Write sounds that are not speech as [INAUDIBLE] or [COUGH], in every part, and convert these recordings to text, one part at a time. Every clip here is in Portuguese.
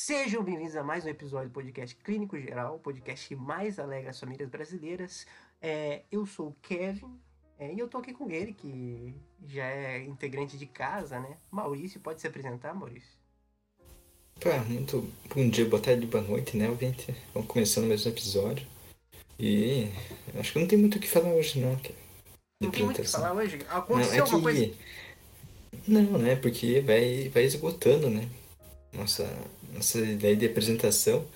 Sejam bem-vindos a mais um episódio do podcast Clínico Geral, o podcast que mais alegra as famílias brasileiras. É, eu sou o Kevin é, e eu tô aqui com ele, que já é integrante de casa, né? Maurício, pode se apresentar, Maurício? Pá, muito bom dia, boa tarde, boa noite, né, ouvinte? Vamos começando mais um episódio. E acho que não tem muito o que falar hoje, não. Não tem muito o que falar hoje? Não, Aconteceu é alguma coisa? que... Não, né? Porque vai, vai esgotando, né? Nossa, nossa ideia de apresentação.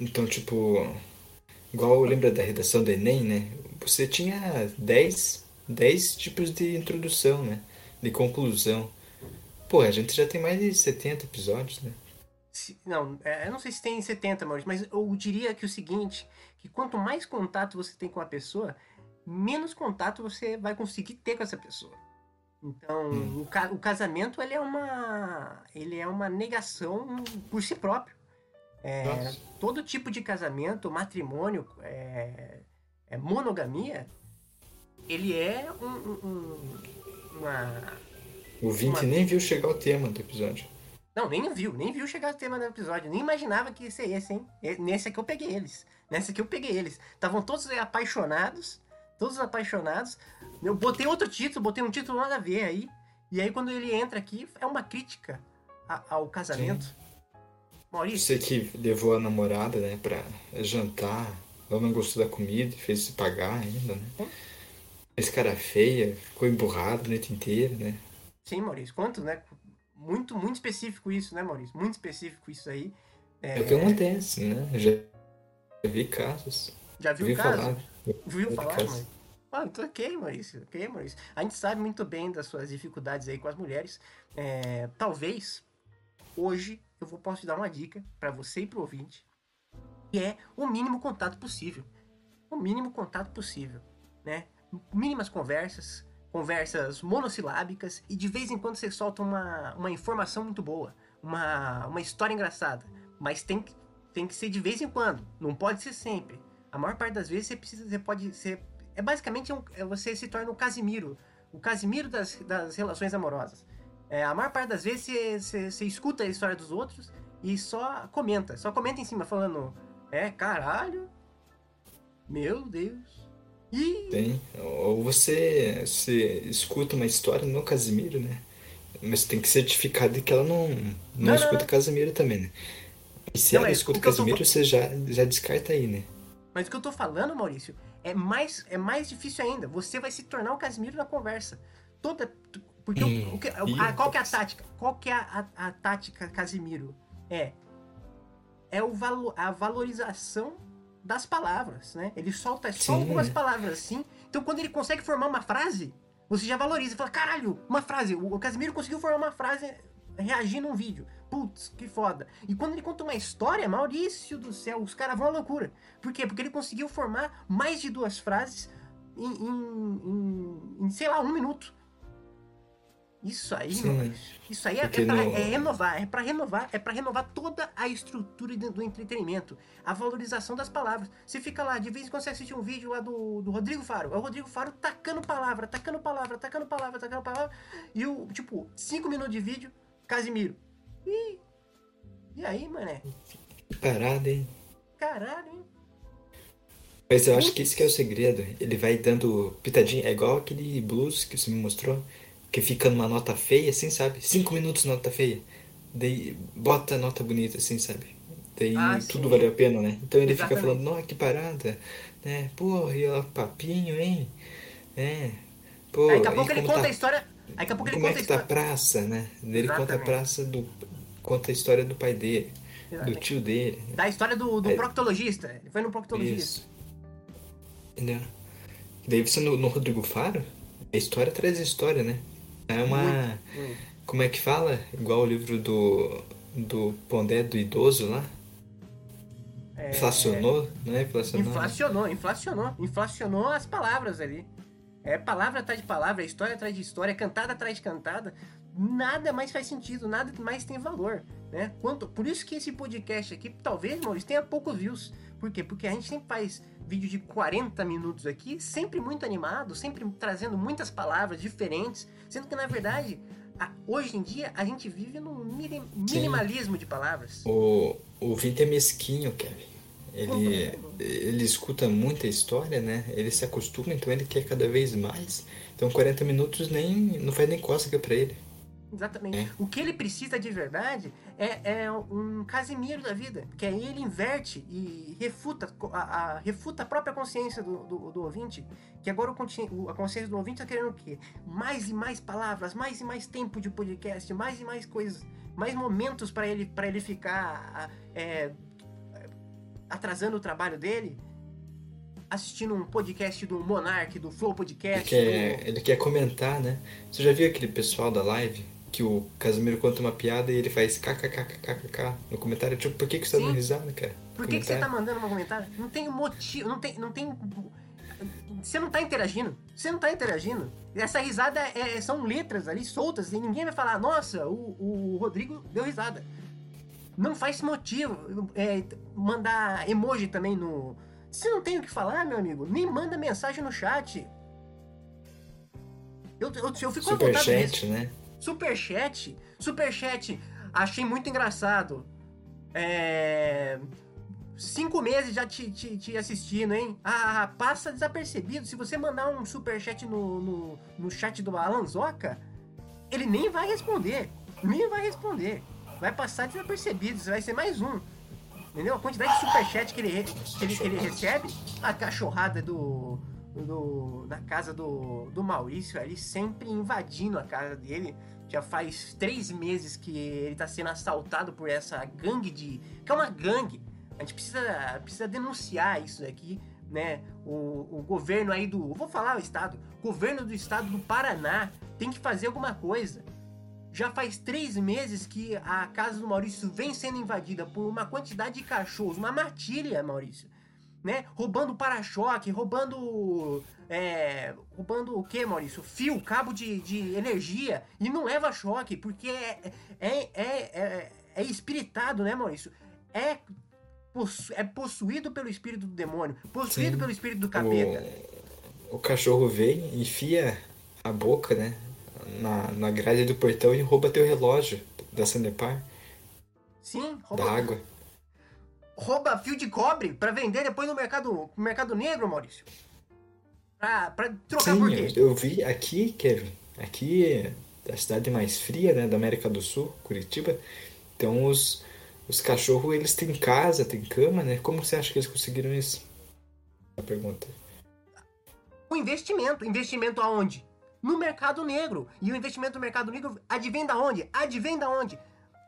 Então, tipo, igual lembra da redação do Enem, né? Você tinha 10, 10 tipos de introdução, né? De conclusão. Pô, a gente já tem mais de 70 episódios, né? Não, é, eu não sei se tem 70, Maurício, mas eu diria que o seguinte, que quanto mais contato você tem com a pessoa, menos contato você vai conseguir ter com essa pessoa. Então, Hum. o, ca- o casamento, ele é uma ele é uma negação por si próprio. É, todo tipo de casamento, matrimônio, é, é monogamia, ele é um, um- um- uma O Vinte Uma- nem viu chegar o tema do episódio. Não, nem viu, nem viu chegar o tema do episódio. Nem imaginava que ia ser esse, hein? E- Nesse aqui eu peguei eles. Nesse aqui eu peguei eles. Estavam todos apaixonados. Todos apaixonados. Eu botei outro título, botei um título nada a ver aí. E aí quando ele entra aqui, é uma crítica ao casamento. Maurício, Você que levou a namorada, né, pra jantar, ela não gostou da comida fez se pagar ainda, né? Hum. Esse cara feia, ficou emburrado a noite inteira, né? sim, Maurício, quantos, né? Muito, muito específico isso, né, Maurício? Muito específico isso aí. É, o que acontece, né? Já, já vi casos. Já viu vi o caso? falar. Viu Vi falar, casos. mano? Ah, então ok, Maurício. Ok, Maurício. A gente sabe muito bem das suas dificuldades aí com as mulheres. É, talvez hoje eu vou, posso te dar uma dica pra você e pro ouvinte, que é o mínimo contato possível. O mínimo contato possível, né? Mínimas conversas, conversas monossilábicas e de vez em quando você solta uma, uma informação muito boa, uma, uma história engraçada. Mas tem que, tem que ser de vez em quando, não pode ser sempre. A maior parte das vezes você precisa, você pode ser. É basicamente um, é você se torna o Casimiro. O Casimiro das, das relações amorosas. É, a maior parte das vezes você, você, você escuta a história dos outros e só comenta. Só comenta em cima, falando. É, caralho. Meu Deus. E. Tem. Ou você, você escuta uma história no Casimiro, né? Mas tem que certificar de que ela não, não, não, escuta não. Casimiro também, né? E se Não, ela mas escuta o tô Casimiro, fa- você já, já descarta aí, né? Mas o que eu tô falando, Maurício, é mais, é mais difícil ainda. Você vai se tornar o Casimiro na conversa. Toda. Porque Hum, o, que, a- qual que é a tática? Qual que é a, a- a tática Casimiro? É. É o valo, a valorização das palavras, né? Ele solta só Sim, algumas palavras assim. Então quando ele consegue formar uma frase, você já valoriza. Fala, caralho, uma frase. O, o Casimiro conseguiu formar uma frase reagindo a um vídeo. Putz, que foda. E quando ele conta uma história, Maurício do céu, os caras vão à loucura. Por quê? Porque ele conseguiu formar mais de duas frases em, em- em- em, sei lá, um minuto. Isso aí, Sim. Isso aí é, é, pra, no- é renovar, é pra renovar, é para renovar toda a estrutura do, do entretenimento, a valorização das palavras. Você fica lá, de vez em quando você assiste um vídeo lá do, do Rodrigo Faro, é o Rodrigo Faro tacando palavra, tacando palavra, tacando palavra, tacando palavra, e o, tipo, cinco minutos de vídeo, Casimiro. E, e aí, mané? Que parada, hein? Caralho, hein? Mas eu acho que esse que é o segredo. Ele vai dando pitadinha. É igual aquele blues que você me mostrou. Que fica numa nota feia, assim, sabe? Cinco minutos nota feia. Daí bota a nota bonita, assim, sabe? Daí Ah, tudo valeu a pena, né? Então ele fica Exatamente. falando, nossa, que parada. Né? Pô, e ó, papinho, hein? É. Pô, Aí daqui a pouco ele como conta tá- a história. Daqui a pouco ele Como é conta a que tá a história. praça, né? Ele conta a Exatamente. praça do. Conta a história do pai dele, do tio dele. né? Da história do, do É. proctologista. Ele foi no proctologista. Isso. Entendeu? E daí você no, no Rodrigo Faro, a história traz história, né? É uma. Como é que fala? Igual o livro do. Do Pondé do idoso lá. É, Inflacionou, é? Inflacionou. Inflacionou, inflacionou. Inflacionou as palavras ali. É palavra atrás de palavra, história atrás de história, cantada atrás de cantada. Nada mais faz sentido, nada mais tem valor, né? Quanto, por isso que esse podcast aqui, talvez, Maurício, tenha poucos views. Por quê? Porque a gente sempre faz vídeo de 40 minutos aqui, sempre muito animado, sempre trazendo muitas palavras diferentes, sendo que, na verdade, a- hoje em dia a gente vive num mini- minimalismo de palavras. O, o ouvinte é mesquinho, Kevin. Ele, ele escuta muita história, né? Ele se acostuma, então ele quer cada vez mais. Então 40 minutos nem não faz nem cócega pra ele. Exatamente. É. O que ele precisa de verdade é, é um Casimiro da vida, que aí ele inverte e refuta a, a- refuta a própria consciência do, do, do ouvinte, que agora o, a consciência do ouvinte está querendo o quê? Mais e mais palavras, mais e mais tempo de podcast, mais e mais coisas, mais momentos para ele, pra ele ficar é, atrasando o trabalho dele, assistindo um podcast do Monark, do Flow Ele Podcast. quer, ele quer comentar, né? Você já viu aquele pessoal da live que o Casimiro conta uma piada e ele faz kkkkkk no comentário? Tipo, por que, que você tá Sim. dando risada, cara? Por que, que você tá mandando um comentário? Não tem motivo, não tem, não tem. Você não tá interagindo. Você não tá interagindo. Essa risada é- são letras ali soltas e ninguém vai falar, nossa, o, o Rodrigo deu risada. Não faz motivo. É, mandar emoji também no. Se não tem o que falar, meu amigo, nem manda mensagem no chat. Eu, eu, eu fico. Superchat, né? Superchat. Superchat. Achei muito engraçado. É. Cinco meses já te, te, te assistindo, hein? Ah, passa desapercebido. Se você mandar um superchat no, no, no chat do Alanzoca, ele nem vai responder. Nem vai responder. Vai passar desapercebido. Você vai ser mais um. Entendeu? A quantidade de superchat que ele, que ele, que ele recebe, a cachorrada do. Do da casa do, do Maurício ali, sempre invadindo a casa dele. Já faz três meses que ele tá sendo assaltado por essa gangue de. que é uma gangue. A gente precisa, precisa denunciar isso aqui, né? O, o governo aí do. Vou falar o estado. Governo do estado do Paraná tem que fazer alguma coisa. Já faz três meses que a casa do Maurício vem sendo invadida por uma quantidade de cachorros, uma matilha, Maurício. Né? Roubando para-choque, roubando. É, roubando o que, Maurício? Fio, cabo de, de energia. E não leva choque, porque é, é, é, é, é espiritado, né, Maurício? É, é possuído pelo espírito do demônio, possuído Sim. pelo espírito do capeta. O, o cachorro vem, enfia a boca, né? Na, na grade do portão e rouba teu relógio da Sanepar, Sim, da rouba, água. Rouba fio de cobre pra vender depois no mercado, no mercado negro, Maurício. Pra, pra trocar Sim, por eu, quê? eu vi aqui, Kevin, aqui é a cidade mais fria, né, da América do Sul, Curitiba. Então os, os cachorros, eles têm casa, têm cama, né? Como você acha que eles conseguiram isso? A pergunta. O investimento. Investimento aonde? No mercado negro. E o investimento no mercado negro advém da onde? Advém da onde?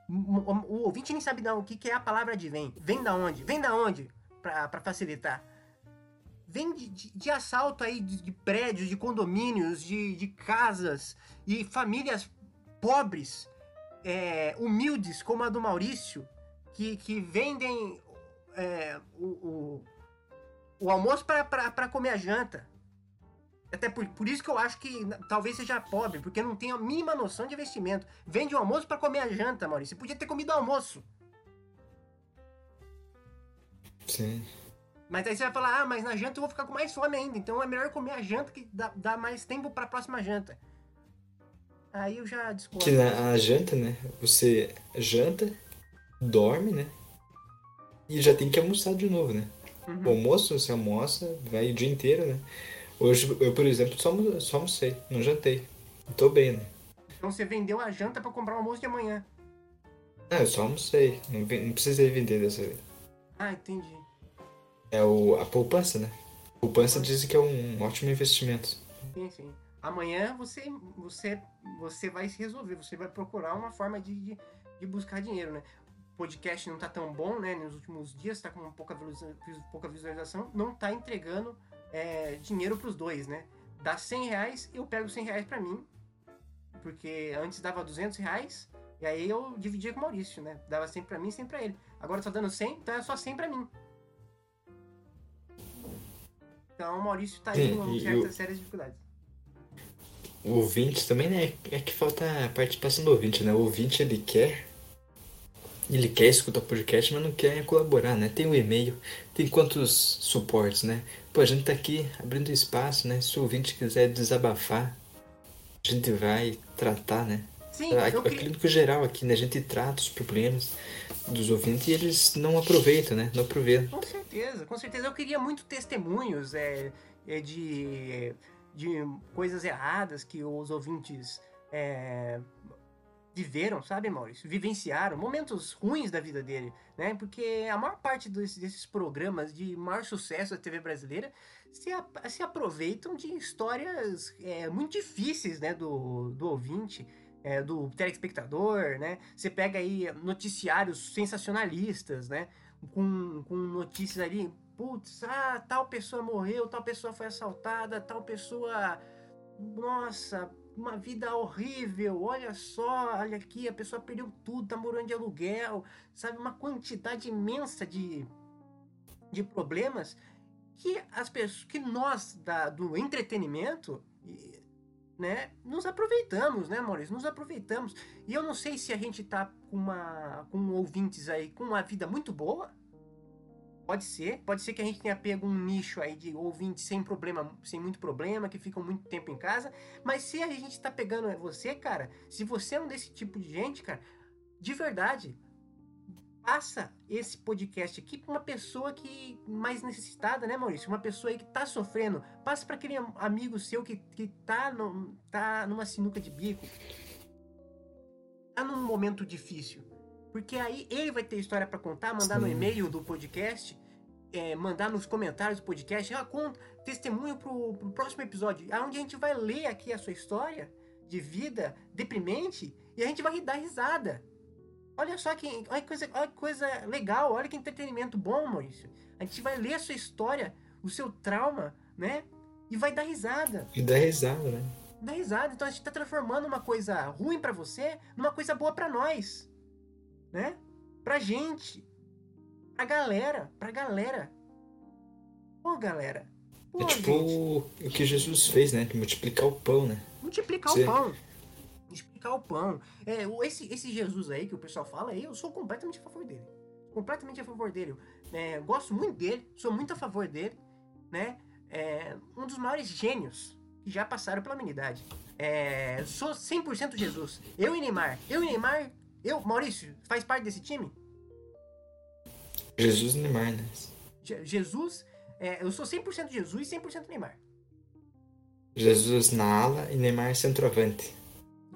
O, ouvinte nem sabe o que, é a palavra advém. Vem da onde? Vem da onde? Pra facilitar. Vem de, de- de assalto aí de, de prédios, de condomínios, de, de casas e famílias pobres, é, humildes, como a do Maurício, que, que vendem é, o, o, o almoço para comer a janta. Até por, por isso que eu acho que talvez seja pobre, porque não tem a mínima noção de investimento. Vende o almoço para comer a janta, Maurício. Você podia ter comido o almoço. Sim. Mas aí você vai falar, ah, mas na janta eu vou ficar com mais fome ainda. Então é melhor comer a janta que dá, dá mais tempo para a próxima janta. Aí eu já discordo. Que na a janta, né? Você janta, dorme, né? E já tem que almoçar de novo, né? Uhum. O almoço, você almoça, vai o dia inteiro, né? Hoje, eu, por exemplo, só, só almocei, não jantei. Tô bem, né? Então você vendeu a janta para comprar o almoço de amanhã. Ah, eu só almocei, não, não precisei vender dessa vez. Ah, entendi. É o, a poupança, né? Poupança dizem que é um ótimo investimento. Sim, sim. Amanhã você, você, você vai se resolver, você vai procurar uma forma de, de, de buscar dinheiro, né? O podcast não tá tão bom, né? Nos últimos dias tá com pouca, pouca visualização, não tá entregando é, dinheiro pros dois, né? Dá 100 reais, eu pego 100 reais pra mim, porque antes dava 200 reais, e aí eu dividia com o Maurício, né? Dava 100 pra mim, 100 pra ele. Agora tá dando 100, então é só 100 pra mim. Então o Maurício tá aí com e certas sérias dificuldades. O ouvinte também, né? É que falta a participação do ouvinte, né? O ouvinte, ele quer... Ele quer escutar o podcast, mas não quer colaborar, né? Tem o e-mail, tem quantos suportes, né? Pô, a gente tá aqui abrindo espaço, né? Se o ouvinte quiser desabafar, a gente vai tratar, né? Sim, a, eu a clínica geral aqui, né? A gente trata os problemas dos ouvintes e eles não aproveitam, né? Não aproveitam. Com certeza, com certeza. Eu queria muito testemunhos é, é de, de coisas erradas que os ouvintes é, viveram, sabe, Maurício? Vivenciaram momentos ruins da vida dele, né? Porque a maior parte desses, desses programas de maior sucesso da TV brasileira se, se aproveitam de histórias é, muito difíceis, né, do, do ouvinte. É, do telespectador, né? Você pega aí noticiários sensacionalistas, né? Com, com notícias ali, putz, ah, tal pessoa morreu, tal pessoa foi assaltada, tal pessoa, nossa, uma vida horrível, olha só, olha aqui, a pessoa perdeu tudo, tá morando de aluguel, sabe? Uma quantidade imensa de, de problemas que as pessoas, que nós da, do entretenimento, né, nos aproveitamos, né, Maurício? Nos aproveitamos. E eu não sei se a gente tá com uma com ouvintes aí com uma vida muito boa, Pode ser, pode ser que a gente tenha pego um nicho aí de ouvintes sem problema, sem muito problema, que ficam muito tempo em casa. Mas se a gente tá pegando é você, cara, se você é um desse tipo de gente, cara, de verdade, passa esse podcast aqui para uma pessoa que mais necessitada, né, Maurício? Uma pessoa aí que tá sofrendo. Passa para aquele amigo seu que, que tá, no, tá numa sinuca de bico. Tá num momento difícil. Porque aí ele vai ter história para contar, mandar Sim. no e-mail do podcast, é, mandar nos comentários do podcast, ah, conta, testemunho pro, pro próximo episódio, onde a gente vai ler aqui a sua história de vida deprimente e a gente vai dar risada. Olha só que, olha que, coisa, olha que coisa legal, olha que entretenimento bom, Maurício. A gente vai ler a sua história, o seu trauma, né? E vai dar risada. E dar risada, né? Dar risada. Então a gente tá transformando uma coisa ruim para você numa coisa boa para nós né? Pra gente. Pra galera. Pra galera. Pô, galera. Pô, é tipo gente. o que Jesus fez, né? Multiplicar o pão, né? Multiplicar Você... o pão. Multiplicar o pão. É, esse, esse Jesus aí que o pessoal fala, eu sou completamente a favor dele. Completamente a favor dele. É, gosto muito dele, sou muito a favor dele, né? É, um dos maiores gênios que já passaram pela humanidade. É, sou 100% Jesus. Eu e Neymar. Eu e Neymar eu, Maurício, faz parte desse time? Jesus e Neymar, né? Jesus, é, eu sou 100% Jesus e 100% Neymar. Jesus na ala e Neymar centroavante.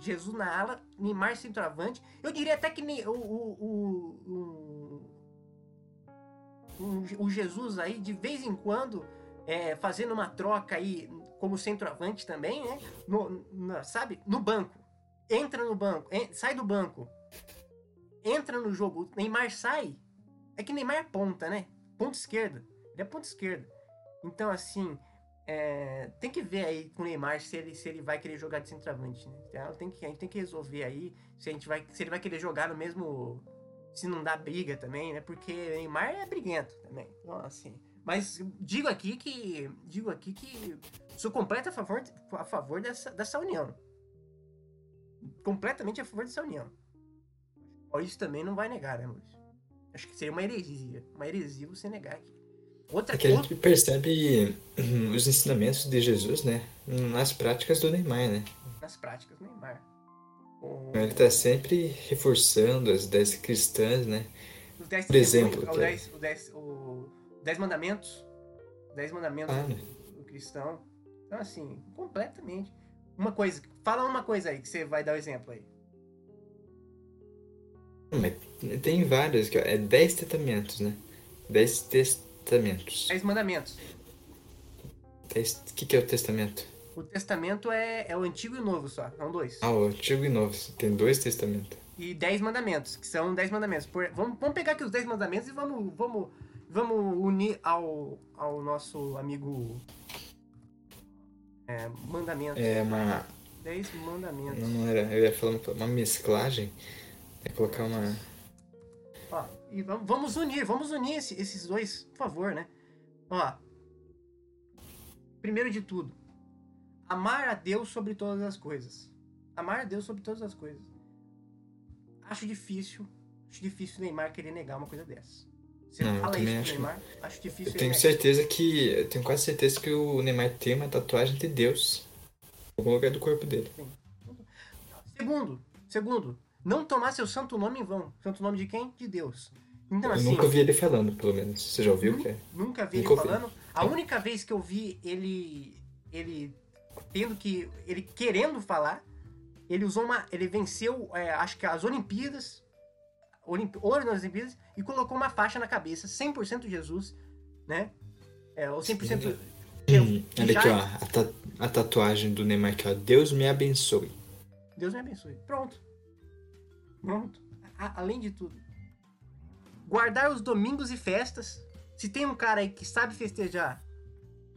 Jesus na ala, Neymar centroavante. Eu diria até que o, o, o, o, Jesus aí, de vez em quando, é, fazendo uma troca aí como centroavante também, né? No, no, sabe? No banco. Entra no banco, sai do banco entra no jogo, Neymar sai. É que Neymar é ponta, né? Ponta esquerda. Ele é ponta esquerda. Então, assim, é, tem que ver aí com o Neymar se ele, se ele vai querer jogar de centroavante, né? Então, tem que, a gente tem que resolver aí se, a gente vai, se ele vai querer jogar no mesmo. Se não dá briga também, né? Porque Neymar é briguento também. Então, assim. Mas digo aqui que. Digo aqui que sou completamente a favor, a favor dessa, dessa união. Completamente a favor dessa união. Maurício também não vai negar, né, Maurício? Acho que seria uma heresia. Uma heresia você negar aqui. Outra é que a gente percebe hum, os ensinamentos de Jesus, né? Nas práticas do Neymar, né? Nas práticas do Neymar. O... Ele está sempre reforçando as ideias cristãs, né? Os dez Por exemplo, o, dez, o, dez, o dez mandamentos. Dez mandamentos ah, do, né? do cristão. Então, assim, completamente. Uma coisa, fala uma coisa aí que você vai dar o um exemplo aí. Mas tem vários, é 10 testamentos, né? 10 testamentos. 10 mandamentos. O que, que é o testamento? O testamento é, é o antigo e o novo só, são dois. Ah, o antigo e novo, tem dois testamentos. E 10 mandamentos, que são 10 mandamentos. Por, vamos, vamos pegar aqui os 10 mandamentos e vamos, vamos, vamos unir ao, ao nosso amigo é, mandamento. É uma. 10 mandamentos. Não, não era, eu ia falar uma mesclagem. É colocar uma. Ó, e vamos unir, vamos unir esse, esses dois, por favor, né? Ó. Primeiro de tudo, amar a Deus sobre todas as coisas. Amar a Deus sobre todas as coisas. Acho difícil, acho difícil o Neymar querer negar uma coisa dessa. Você não, fala isso acho, Neymar? Acho difícil. Eu tenho certeza que. Eu tenho quase certeza que o Neymar tem uma tatuagem de Deus. Em algum lugar do corpo dele. Sim. Segundo, Segundo, não tomar seu santo nome em vão. Santo nome de quem? De Deus. Então, Eu assim, nunca vi ele falando, pelo menos. Você já ouviu? Nu- Que é? Nunca vi Nunca ele falando. A única vez que eu vi ele ele tendo que ele querendo falar, ele usou uma ele venceu, é, acho que as Olimpíadas, Olimp, ouro nas Olimpíadas e colocou uma faixa na cabeça, 100% Jesus, né? É, ou 100% eu, Hum, olha já- aqui, ó. A, ta- a tatuagem do Neymar aqui, ó. Deus me abençoe. Deus me abençoe. Pronto. Pronto. A- além de tudo. Guardar os domingos e festas. Se tem um cara aí que sabe festejar,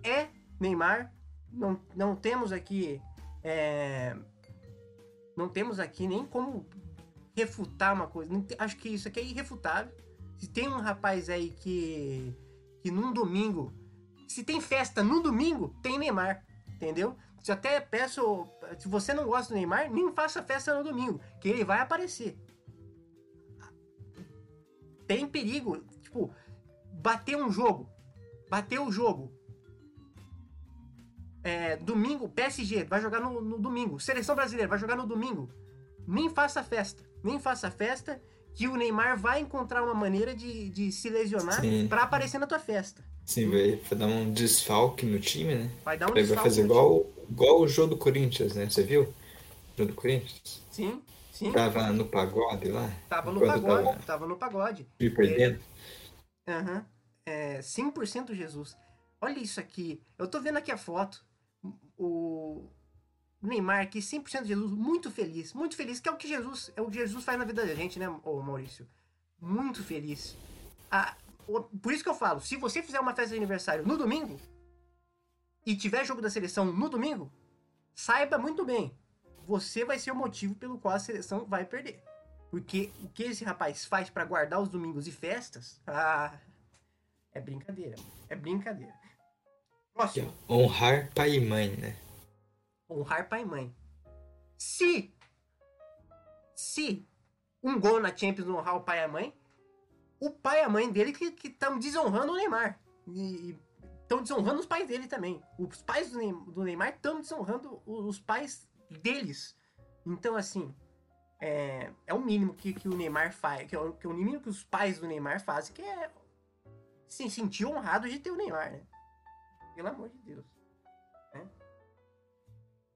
é Neymar. Não, não temos aqui. é, não temos aqui nem como refutar uma coisa. Acho que isso aqui é irrefutável. Se tem um rapaz aí que. que num domingo. Se tem festa no domingo, tem Neymar. Entendeu? Se eu até peço. Se você não gosta do Neymar, nem faça festa no domingo, que ele vai aparecer. Tem perigo. Tipo, bater um jogo. Bater o jogo. É, domingo, PSG vai jogar no, no domingo. Seleção brasileira vai jogar no domingo. Nem faça festa. Nem faça festa. Que o Neymar vai encontrar uma maneira de, de se lesionar pra aparecer na tua festa. Sim, vai, vai dar um desfalque no time, né? Vai dar um Ele vai desfalque fazer no igual, igual o jogo do Corinthians, né? Você viu? O jogo do Corinthians? Sim, sim. Tava no pagode lá. Tava no pagode. tava Tava no pagode. me perdendo. Aham. É, 100% Jesus. Olha isso aqui. Eu tô vendo aqui a foto. O Neymar aqui, 100% Jesus, muito feliz. Muito feliz, que é o que Jesus, é o que Jesus faz na vida da gente, né, ô Maurício? Muito feliz. Ah, por isso que eu falo, se você fizer uma festa de aniversário no domingo e tiver jogo da seleção no domingo, saiba muito bem, você vai ser o motivo pelo qual a seleção vai perder. Porque o que esse rapaz faz pra guardar os domingos e festas, ah, é brincadeira. É brincadeira. Próximo. Honrar pai e mãe, né? Honrar pai e mãe. Se. Se um gol na Champions não honrar o pai e a mãe, o pai e a mãe dele que estão desonrando o Neymar. E estão desonrando os pais dele também. Os pais do Ney- do Neymar estão desonrando os pais deles. Então, assim. É, é o mínimo que, que o Neymar faz. Que é, o, que é o mínimo que os pais do Neymar fazem, que é se sentir honrado de ter o Neymar, né? Pelo amor de Deus. Né?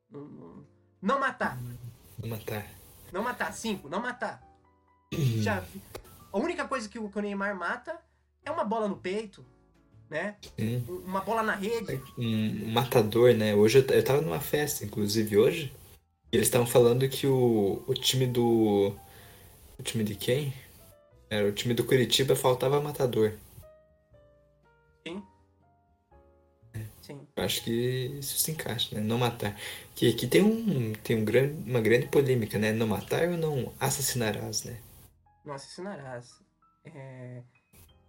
Não, não- não matar. Vou matar. Não matar. Cinco, não matar. [CLEARS THROAT] Já A única coisa que o, que o Neymar mata é uma bola no peito, né? Sim. Um- Uma bola na rede. Um matador, né? Hoje eu, eu tava numa festa, inclusive hoje, e eles estavam falando que o, o time do. O time de quem? Era o time do Curitiba faltava matador. Sim. Sim. Eu acho que isso se encaixa, né? Não matar. Que aqui tem um tem um grande, uma grande polêmica, né? Não matar ou não assassinarás, né? Não assassinarás. É,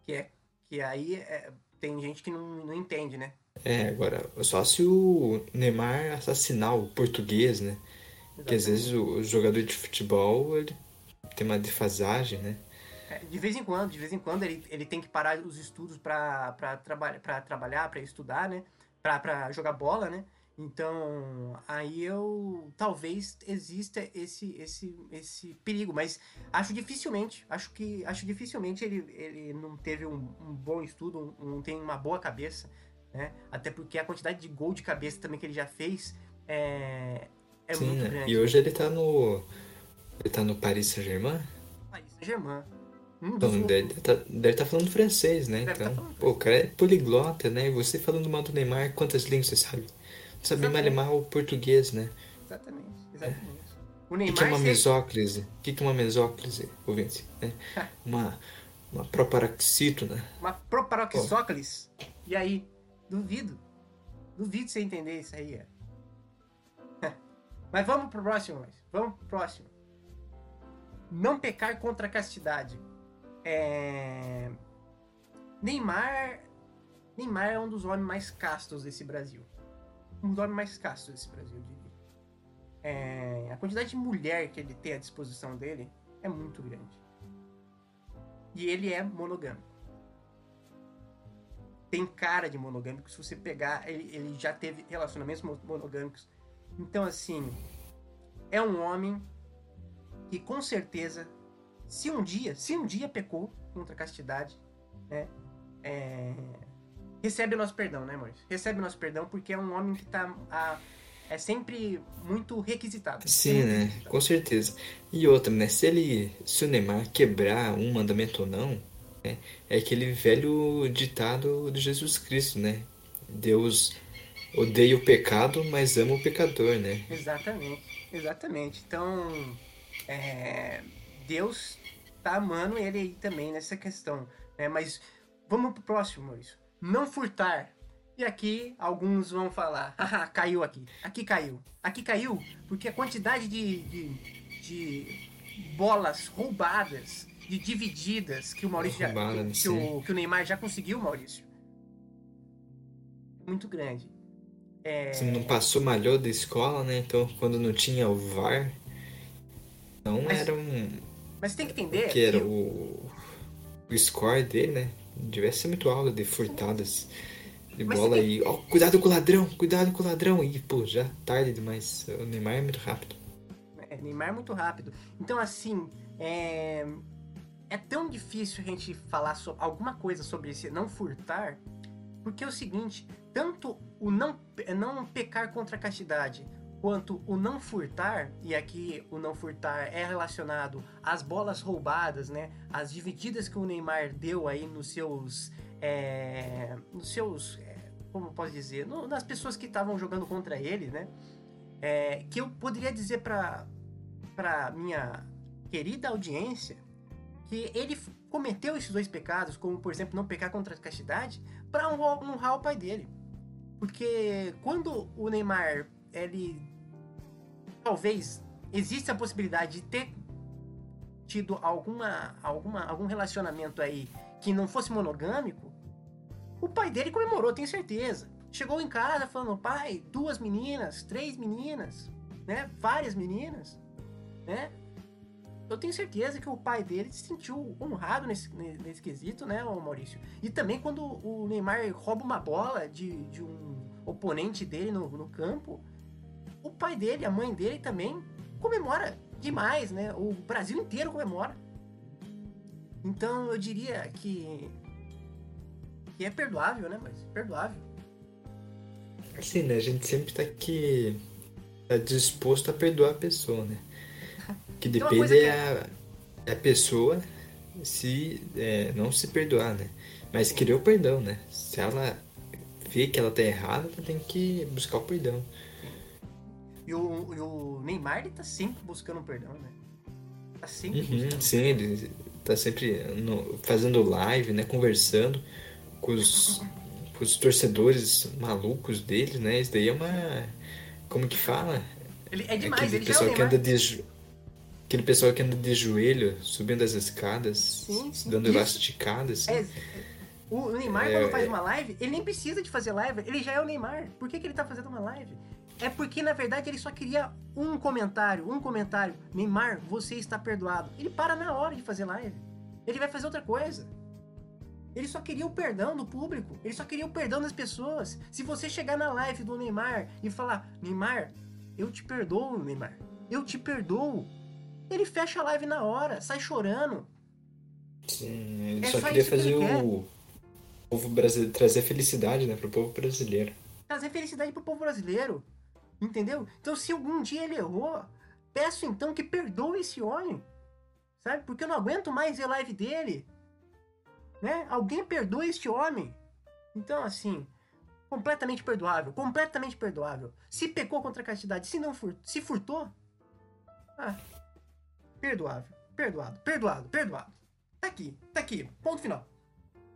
que, é, que aí é, tem gente que não, não entende, né? É, agora, só se o Neymar assassinar o português, né? Porque às vezes o, o jogador de futebol, ele tem uma defasagem, né? É, De vez em quando, de vez em quando ele, ele tem que parar os estudos traba pra trabalhar, pra estudar, né? Pra jogar bola, né? Então, aí eu. Talvez exista esse, esse, esse perigo, mas acho dificilmente. Acho que acho dificilmente ele, ele não teve um, um bom estudo, um- não tem uma boa cabeça, né? Até porque a quantidade de gol de cabeça também que ele já fez é, é Sim, muito né? grande. E hoje ele tá no. Ele tá no Paris Saint-Germain? Paris Saint-Germain. Então, dos- deve estar deve tá falando francês, né? Deve tá Então, falando pô, o cara é poliglota, né? E você falando mal do Neymar, quantas línguas você sabe? Não sabe Exatamente. malemar o português, né? Exatamente, exatamente. O O que, Neymar que é uma se- mesóclise? O que, que é uma mesóclise, ouvinte? Né? Uma, uma proparoxítona. Uma proparoxóclis. E aí? Duvido. Duvido você entender isso aí. é. [LAUGHS] Mas vamos pro próximo. Vamos pro próximo. Não pecar contra a castidade. É... Neymar. Neymar é um dos homens mais castos desse Brasil. Um homens mais castos desse Brasil, eu diria. É, A quantidade de mulher que ele tem à disposição dele é muito grande. E ele é monogâmico tem cara de monogâmico. Se você pegar, ele, ele já teve relacionamentos mo- monogâmicos. Então, assim, é um homem que com certeza, se um dia, se um dia pecou contra a castidade, né? É, recebe o nosso perdão, né, Maurício? Recebe o nosso perdão porque é um homem que tá a, é sempre muito requisitado. Sim, né? Requisitado. Com certeza. E outra, né? Se ele, se o Neymar quebrar um mandamento ou não, né? é aquele velho ditado de Jesus Cristo, né? Deus odeia o pecado, mas ama o pecador, né? Exatamente, exatamente. Então, é, Deus tá amando ele aí também nessa questão, né? Mas vamos pro próximo, Maurício. Não furtar. E aqui alguns vão falar, haha, caiu aqui, aqui caiu, aqui caiu, porque a quantidade de, de, de bolas roubadas, de divididas que o Maurício Roubada, já, que, que, o, que o Neymar já conseguiu, Maurício, muito grande. É... Você não passou malhou da escola, né? Então, quando não tinha o VAR, não mas, era um. Mas tem que entender. Que era o, o score dele, né? Devia ser muito alto de furtadas de mas bola e. Ó, cuidado com o ladrão, cuidado com o ladrão. E, pô, já tarde demais. O Neymar é muito rápido. É, Neymar é muito rápido. Então, assim, é. É tão difícil a gente falar so... alguma coisa sobre esse não furtar, porque é o seguinte, tanto o não, não pecar contra a castidade, quanto o não furtar, e aqui o não furtar é relacionado às bolas roubadas, né? As divididas que o Neymar deu aí nos seus. É, nos seus. É, como posso dizer? No, nas pessoas que estavam jogando contra ele, né? É, que eu poderia dizer para para minha querida audiência que ele cometeu esses dois pecados, como por exemplo não pecar contra a castidade, para honrar o pai dele. Porque quando o Neymar ele talvez exista a possibilidade de ter tido alguma, alguma, algum relacionamento aí que não fosse monogâmico, o pai dele comemorou, tenho certeza. Chegou em casa falando, pai, duas meninas, três meninas, né? Várias meninas, né? Eu tenho certeza que o pai dele se sentiu honrado nesse, nesse quesito, né, Maurício? E também quando o Neymar rouba uma bola de, de um oponente dele no, no campo, o pai dele, a mãe dele também comemora demais, né? O Brasil inteiro comemora. Então eu diria que que é perdoável, né? Mas perdoável. Assim, né? A gente sempre tá aqui tá disposto a perdoar a pessoa, né? Que depende que... é, a, é a pessoa se é, não se perdoar, né? Mas querer o perdão, né? Se ela vê que ela tá errada, ela tem que buscar o perdão. E o, e o Neymar, ele tá sempre buscando perdão, né? Tá sempre uhum. Sim, ele tá sempre no, fazendo live, né? Conversando com os, com os torcedores malucos dele, né? Isso daí é uma. Como que fala? Ele é demais, Aquele ele pessoal é que anda de Aquele pessoal que anda de joelho, subindo as escadas, sim, sim. dando elasticadas. Assim. É, o Neymar, é, quando faz uma live, ele nem precisa de fazer live, ele já é o Neymar. Por que, que ele tá fazendo uma live? É porque, na verdade, ele só queria um comentário, um comentário. Neymar, você está perdoado. Ele para na hora de fazer live. Ele vai fazer outra coisa. Ele só queria o perdão do público. Ele só queria o perdão das pessoas. Se você chegar na live do Neymar e falar, Neymar, eu te perdoo, Neymar. Eu te perdoo. Ele fecha a live na hora, sai chorando. Sim, ele é só, só queria fazer que o povo brasileiro trazer felicidade, né, pro povo brasileiro. Trazer felicidade pro povo brasileiro. Entendeu? Então, se algum dia ele errou, peço então que perdoe esse homem. Sabe? Porque eu não aguento mais ver live dele. Né? Alguém perdoa este homem. Então, assim, completamente perdoável. Completamente perdoável. Se pecou contra a castidade, se não fur, se furtou, ah, perdoável. Perdoado, perdoado, perdoado. Tá aqui, tá aqui. Ponto final.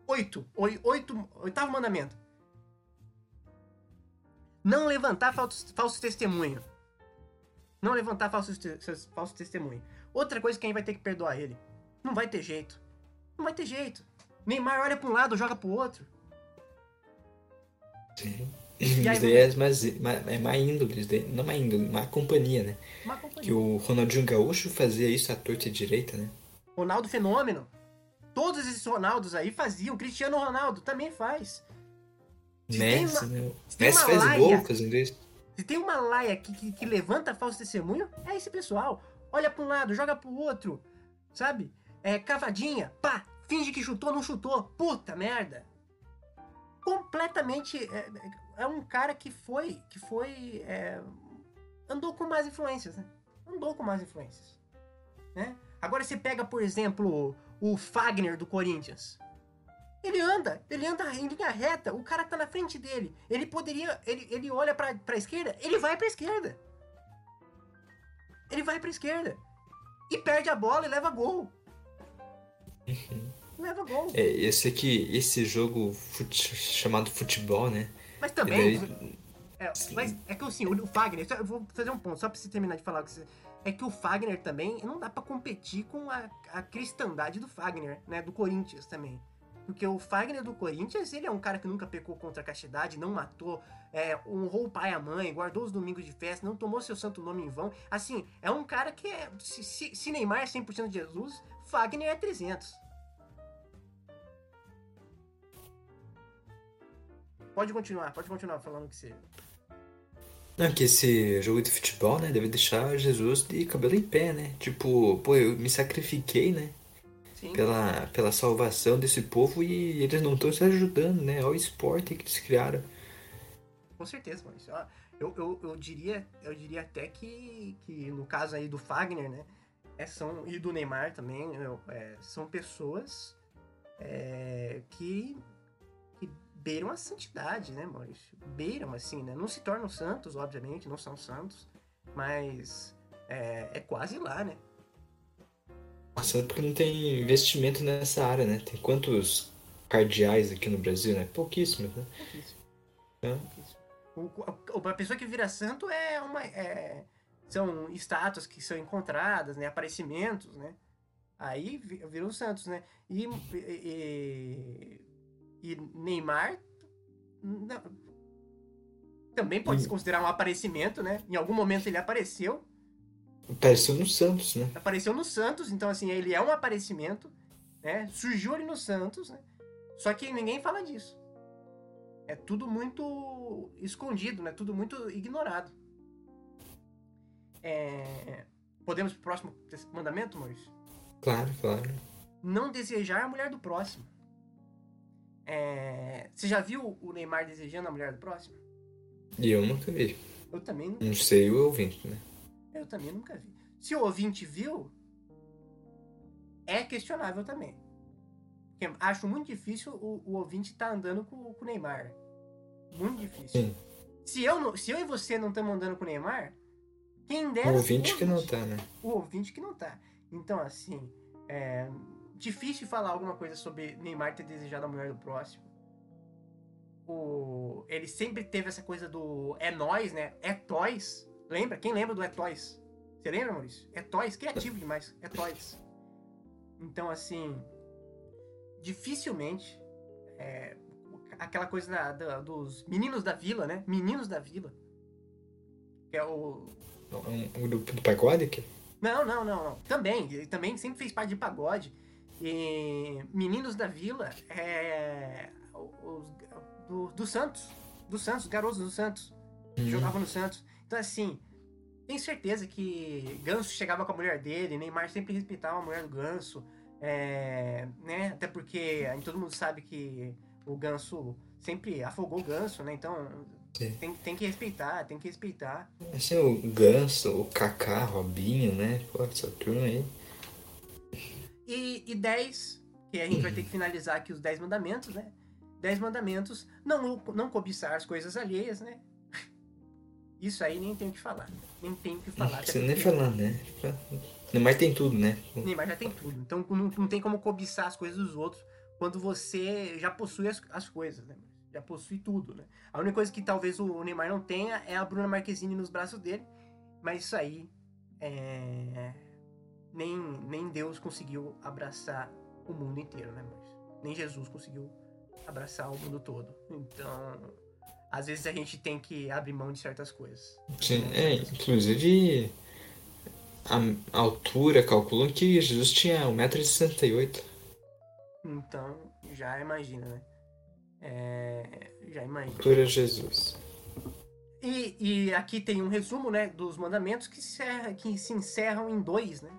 Oito. Oito, oitavo mandamento. Não levantar falso, falso testemunho. Não levantar falso, falso testemunho. Outra coisa que a gente vai ter que perdoar ele. Não vai ter jeito. Não vai ter jeito. Neymar olha para um lado, joga pro outro. Sim. Isso daí é mais, é má índole, não má índole, má companhia, né? Má companhia. Que o Ronaldinho Gaúcho fazia isso à torta e direita, né? Ronaldo Fenômeno. Todos esses Ronaldos aí faziam. Cristiano Ronaldo também faz. Messi, uma, né? Messi faz laia, gol isso. Se tem uma laia que, que, que, levanta falso testemunho, é esse pessoal. olha para um lado, joga pro outro, sabe? É, cavadinha, pá, finge que chutou, não chutou, puta merda. Completamente, é, é um cara que foi, que foi, é, andou com mais influências, né? Andou com mais influências, né? Agora você pega, por exemplo, o Fagner do Corinthians. Ele anda, ele anda em linha reta, o cara tá na frente dele. Ele poderia, ele, ele olha pra, pra esquerda, ele vai pra esquerda. Ele vai pra esquerda. E perde a bola e leva gol. Uhum. Leva gol. É, esse aqui, esse jogo fute- chamado futebol, né? Mas também. Ele- É, mas é que assim, o Fagner, eu vou fazer um ponto, só pra você terminar de falar. que É que o Fagner também não dá pra competir com a, a cristandade do Fagner, né? Do Corinthians também. Porque o Fagner do Corinthians, ele é um cara que nunca pecou contra a castidade, não matou, é, honrou o pai e a mãe, guardou os domingos de festa, não tomou seu santo nome em vão. Assim, é um cara que é. Se, se- Neymar é 100% de Jesus, Fagner é 300. Pode continuar, pode continuar falando que você. Não, que esse jogo de futebol, né, deve deixar Jesus de cabelo em pé, né? Tipo, pô, eu me sacrifiquei, né? Sim. Pela, pela salvação desse povo e eles não estão se ajudando, né? Olha o esporte que eles criaram. Com certeza, Maurício. Eu, eu, eu, diria, eu diria até que, que no caso aí do Fagner, né? é, são, e do Neymar também, eu, é, são pessoas é, que, que beiram a santidade, né, Maurício? Beiram, assim, né? Não se tornam santos, obviamente, não são santos, mas é, é quase lá, né? Nossa, porque não tem investimento nessa área, né? Tem quantos cardeais aqui no Brasil, né? Pouquíssimos, né? Pouquíssimo. É. Pouquíssimo. O, o- a pessoa que vira santo é uma. é- são estátuas que são encontradas, né? Aparecimentos, né? Aí vi- viram santos, né? E, e, e Neymar não- também pode se considerar um aparecimento, né? Em algum momento ele apareceu, Apareceu no Santos, né? apareceu no Santos, então assim, ele é um aparecimento, né? Surgiu ali no Santos, né? Só que ninguém fala disso. É tudo muito escondido, né? Tudo muito ignorado. É, Podemos pro próximo mandamento, Maurício? Claro, claro. Não desejar a mulher do próximo. É, Você já viu o Neymar desejando a mulher do próximo? Eu nunca vi. Eu também, nu- Não sei o ouvinte, né? Eu também nunca vi. Se o ouvinte viu, é questionável também. Porque acho muito difícil o, o ouvinte estar andando com, com o Neymar. Muito difícil. Sim. Se eu, não- se eu e você não estamos andando com o Neymar, quem dera. O ouvinte o que não tá, né? O ouvinte que não tá. Então, assim, é difícil falar alguma coisa sobre Neymar ter desejado a mulher do próximo. O, ele sempre teve essa coisa do é nós, né? É toys. Lembra? Quem lembra do é toys? Você lembra, Maurício? É toys, criativo demais. É toys. Então, assim, dificilmente é, aquela coisa da- da- dos meninos da vila, né? Meninos da vila. Que é o, um grupo do pagode aqui? não, não, não, não. Também, ele também sempre fez parte de pagode. E Meninos da Vila é. Os, do, do Santos. Do Santos, garotos do Santos. que Hum. Jogavam no Santos. Então, assim, tenho certeza que Ganso chegava com a mulher dele, Neymar sempre respeitava a mulher do Ganso. é, né? Até porque todo mundo sabe que o Ganso sempre afogou o Ganso, né? Então tem, tem que respeitar, tem que respeitar. Assim, o Ganso, o Kaká, Robinho, né? Pô, essa turma aí. E, e 10, que a gente vai ter que finalizar aqui os 10 mandamentos, né? 10 mandamentos, não, não cobiçar as coisas alheias, né? Isso aí nem tem o que falar. Nem tem o que Não falar. até precisa nem falar, né? Neymar tem tudo, né? Neymar já tem tudo. Então não, não tem como cobiçar as coisas dos outros quando você já possui as, as coisas, né? Já possui tudo, né? A única coisa que talvez o Neymar não tenha é a Bruna Marquezine nos braços dele. Mas isso aí é... nem, nem Deus conseguiu abraçar o mundo inteiro, né, Maurício? Nem Jesus conseguiu abraçar o mundo todo. Então, às vezes a gente tem que abrir mão de certas coisas. Sim, é, inclusive a altura calculam que Jesus tinha 1,68m. Então, já imagina, né? É, já imagina. Altura Jesus. E, e aqui tem um resumo, né, dos mandamentos que se, que se encerram em dois, né?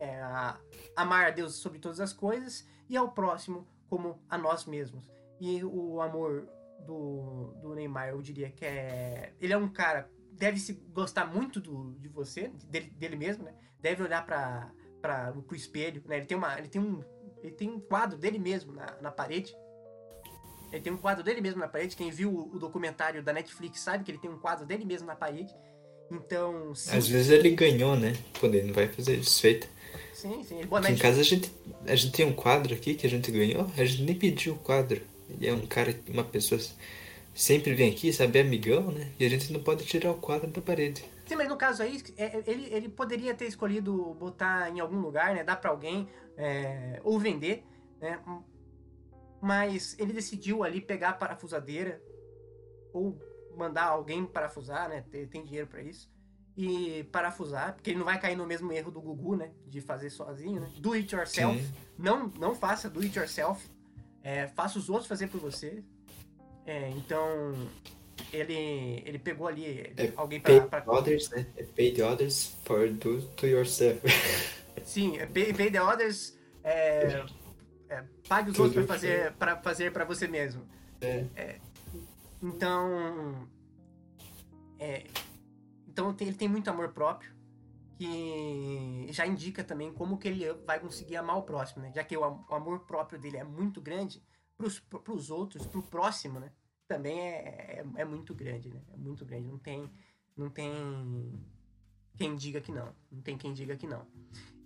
É a, amar a Deus sobre todas as coisas e ao próximo como a nós mesmos. E o amor do, do Neymar, eu diria que é. Ele é um cara. Deve se gostar muito do, de você, dele, dele mesmo, né? Deve olhar para para o espelho, né? Ele tem uma, ele tem um, ele tem um quadro dele mesmo na, na parede. Ele tem um quadro dele mesmo na parede. Quem viu o, o documentário da Netflix sabe que ele tem um quadro dele mesmo na parede. Então, sim. Às vezes ele ganhou, né? Quando ele não vai fazer desfeita. Sim, sim. Aqui em casa a gente, a gente tem um quadro aqui que a gente ganhou, a gente nem pediu o quadro. Ele é um cara, uma pessoa sempre vem aqui, sabe, é amigão, né? E a gente não pode tirar o quadro da parede. Sim, mas no caso aí, é, ele, ele poderia ter escolhido botar em algum lugar, né? Dar pra alguém, é, ou vender, né? Mas ele decidiu ali pegar a parafusadeira, ou mandar alguém parafusar, né? Tem, tem dinheiro para isso. E parafusar, porque ele não vai cair no mesmo erro do Gugu, né? De fazer sozinho, né? Do it yourself. Não, não faça do it yourself. É, faça os outros fazer por você. É, então, ele, ele pegou ali é, alguém para. Pay pra... others, né? É pay the others for do to yourself. [LAUGHS] Sim, é pay, pay the others. É, é, pague os Tudo outros para fazer para fazer para você mesmo. É. é então, é, então ele tem muito amor próprio que já indica também como que ele vai conseguir amar o próximo, né? Já que o, amor próprio dele é muito grande, para os outros, para o próximo, né? Também é, é, é, muito grande, né? É muito grande. Não tem, não tem quem diga que não. Não tem quem diga que não.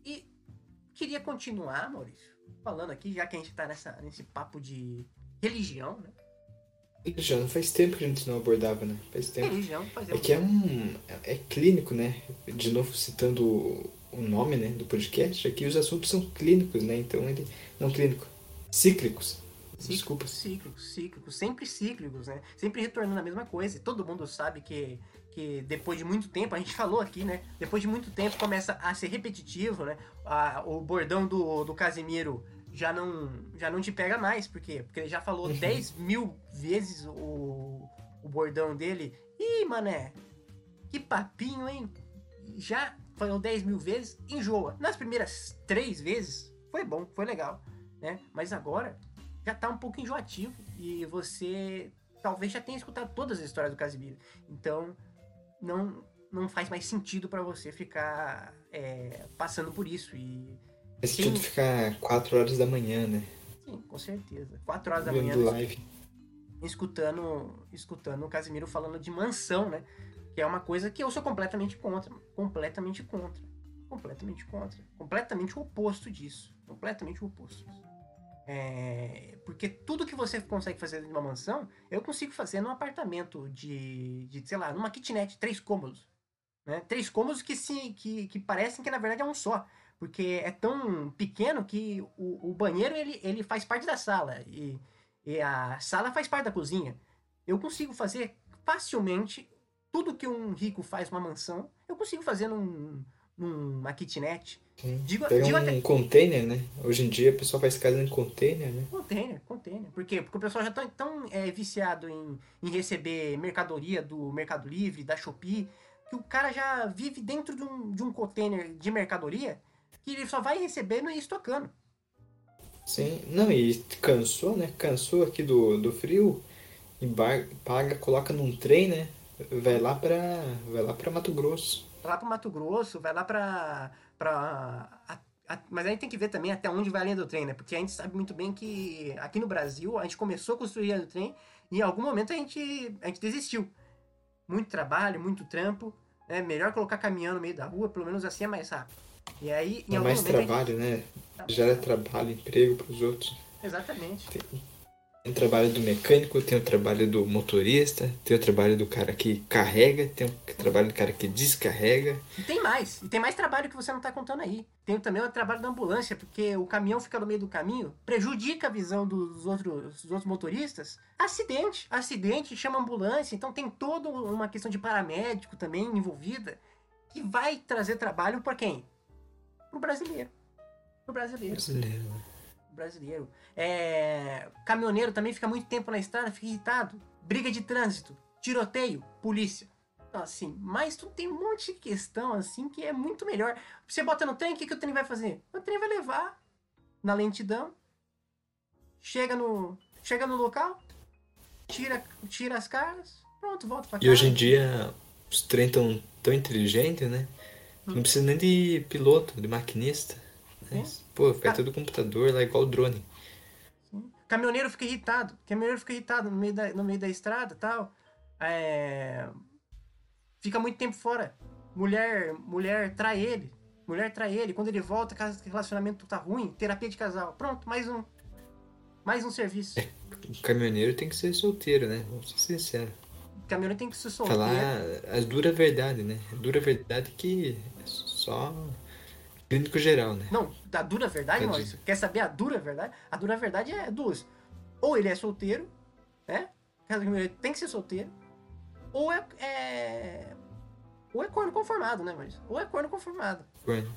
E queria continuar, Maurício, falando aqui, já que a gente está nesse papo de religião, né? Religião, faz tempo que a gente não abordava, né? Faz tempo. Faz tempo. É que é um. É clínico, né? De novo citando o nome né, do podcast, aqui os assuntos são clínicos, né? Então ele. Não clínico. Cíclicos. Desculpa. Cíclicos, cíclicos, sempre cíclicos, né? Sempre retornando a mesma coisa. E todo mundo sabe que, que depois de muito tempo, a gente falou aqui, né? Depois de muito tempo começa a ser repetitivo, né? A, o bordão do, do Casimiro já não, já não te pega mais. Por quê? Porque ele já falou uhum. 10 mil vezes o, o bordão dele. Ih, mané, que papinho, hein? Já falou 10 mil vezes, enjoa. Nas primeiras três vezes, foi bom, foi legal, né? Mas agora já tá um pouco enjoativo e você talvez já tenha escutado todas as histórias do Casimiro. Então, não, não faz mais sentido para você ficar é, passando por isso. E Faz sentido ficar 4 horas da manhã, né? Sim, com certeza. 4 horas da manhã. Live. Escutando, escutando o Casimiro falando de mansão, né? Que é uma coisa que eu sou completamente contra. Completamente contra. Completamente contra. Completamente o oposto disso. Completamente o oposto disso. É, porque tudo que você consegue fazer em uma mansão, eu consigo fazer num apartamento de, de sei lá, numa kitnet, três cômodos. Né? Três cômodos que, se, que, que parecem que na verdade é um só porque é tão pequeno que o, o banheiro ele, ele faz parte da sala e, e a sala faz parte da cozinha. Eu consigo fazer facilmente tudo que um rico faz numa mansão, eu consigo fazer num, numa kitnet. Digo, Pega digo um até... container, né? Hoje em dia o pessoal faz casa em container, né? Container, container. Por quê? Porque o pessoal já está tão é, viciado em, em receber mercadoria do Mercado Livre, da Shopee, que o cara já vive dentro de um, de um container de mercadoria que ele só vai recebendo e estocando. Sim, não, e cansou, né? Cansou aqui do, do frio, embarga, paga, coloca num trem, né? Vai lá pra, vai lá pra Mato Grosso. Vai lá pro Mato Grosso, vai lá pra. pra a, a, mas aí tem que ver também até onde vai a linha do trem, né? Porque a gente sabe muito bem que aqui no Brasil a gente começou a construir a linha do trem e em algum momento a gente, a gente desistiu. Muito trabalho, muito trampo. É melhor colocar caminhão no meio da rua, pelo menos assim é mais rápido. E aí, em é mais trabalho, né? Gera trabalho, emprego para os outros. Exatamente. Tem, tem, o trabalho do mecânico, tem o trabalho do motorista, tem o trabalho do cara que carrega, tem o trabalho do cara que descarrega. E tem mais. E tem mais trabalho que você não está contando aí. Tem também o trabalho da ambulância, porque o caminhão fica no meio do caminho, prejudica a visão dos outros, dos outros motoristas. Acidente. Acidente, chama ambulância. Então tem toda uma questão de paramédico também envolvida que vai trazer trabalho para quem? Pro brasileiro. Pro brasileiro. Brasileiro. Brasileiro. É... Caminhoneiro também fica muito tempo na estrada, fica irritado. Briga de trânsito, tiroteio, polícia. Assim, mas tu tem um monte de questão, assim, que é muito melhor. Você bota no trem, o que, que o trem vai fazer? O trem vai levar na lentidão, chega no, chega no local, tira, tira as caras, pronto, volta pra casa. E hoje em dia os trem tão, tão inteligentes, né? Não precisa nem de piloto, de maquinista. Né? Pô, vai Ca- tudo computador lá igual o drone. Caminhoneiro fica irritado. Caminhoneiro fica irritado no meio da, no meio da estrada e tal. É, Fica muito tempo fora. Mulher, mulher trai ele. Mulher trai ele. Quando ele volta, casa- relacionamento tá ruim. Terapia de casal. Pronto, mais um. Mais um serviço. O caminhoneiro tem que ser solteiro, né? Vamos ser sinceros. O caminhoneiro tem que se solteiro. Falar a dura verdade, né? A dura verdade que é só clínico geral, né? Não, a dura verdade. Maurício. Quer saber a dura verdade? A dura verdade é duas. Ou ele é solteiro, né? Ele tem que ser solteiro. Ou é. é... Ou é corno conformado, né, Maurício? Ou é corno conformado. Corno.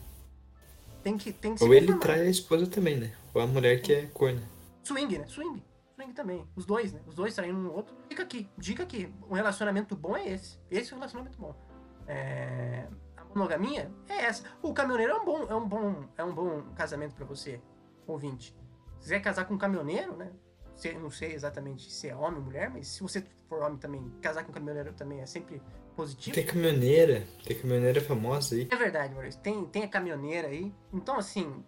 Tem que, tem que Ou ele trai a esposa também, né? Ou a mulher que é corna. Swing, né? Swing. Também. Os dois, né? Os dois traindo um no outro. Dica aqui. Dica aqui. Um relacionamento bom é esse. Esse é um relacionamento bom. É... A monogamia é essa. O caminhoneiro é um bom, é um bom, é um bom casamento pra você, ouvinte. Se quiser casar com um caminhoneiro, né? Se- não sei exatamente se é homem ou mulher, mas se você for homem também, casar com um caminhoneiro também é sempre positivo. Tem caminhoneira, tem caminhoneira famosa aí. É verdade, Maurício. Tem, tem a caminhoneira aí. Então, assim,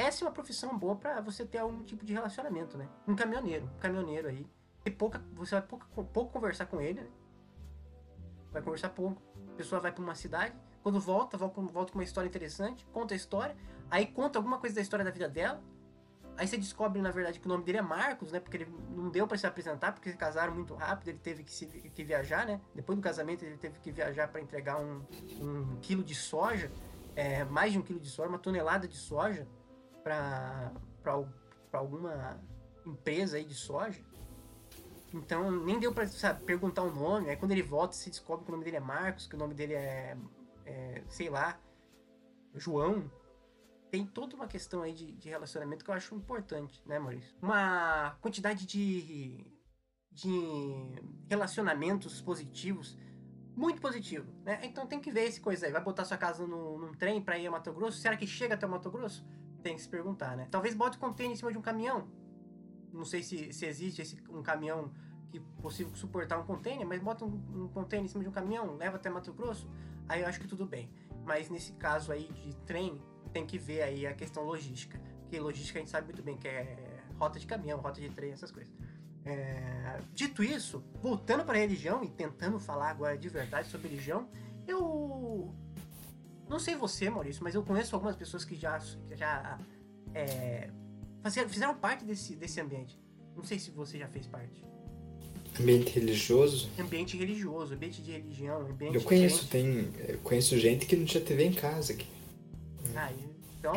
essa é uma profissão boa pra você ter algum tipo de relacionamento, né? Um caminhoneiro, um caminhoneiro aí. E pouca, você vai pouca, pouco conversar com ele, né? Vai conversar pouco. A pessoa vai pra uma cidade, quando volta, volta, com uma história interessante, conta a história, aí conta alguma coisa da história da vida dela. Aí você descobre, na verdade, que o nome dele é Marcos, né? Porque ele não deu pra se apresentar, porque se casaram muito rápido, ele teve que, se, que viajar, né? Depois do casamento, ele teve que viajar pra entregar um, um quilo de soja, é, mais de um quilo de soja, uma tonelada de soja para alguma empresa aí de soja. Então nem deu sabe, perguntar o nome. Aí quando ele volta, se descobre que o nome dele é Marcos, que o nome dele é, é, sei lá, João. Tem toda uma questão aí de, de relacionamento que eu acho importante, né, Maurício? Uma quantidade de, de relacionamentos positivos muito positivo, né? Então tem que ver esse coisa aí. Vai botar sua casa no, num trem pra ir a Mato Grosso? Será que chega até o Mato Grosso? Tem que se perguntar, né? Talvez bote container em cima de um caminhão. Não sei se, se existe esse, um caminhão que possível suportar um container, mas bota um, um container em cima de um caminhão, leva até Mato Grosso, aí eu acho que tudo bem. Mas nesse caso aí de trem, tem que ver aí a questão logística. Porque logística a gente sabe muito bem que é rota de caminhão, rota de trem, essas coisas. É, Dito isso, voltando para religião e tentando falar agora de verdade sobre religião, eu não sei você, Maurício, mas eu conheço algumas pessoas que já, que já é, fizeram parte desse, desse ambiente. Não sei se você já fez parte. Ambiente religioso. Ambiente religioso, ambiente de religião, ambiente Eu conheço, tem. Eu conheço gente que não tinha TV em casa aqui. Ah, então,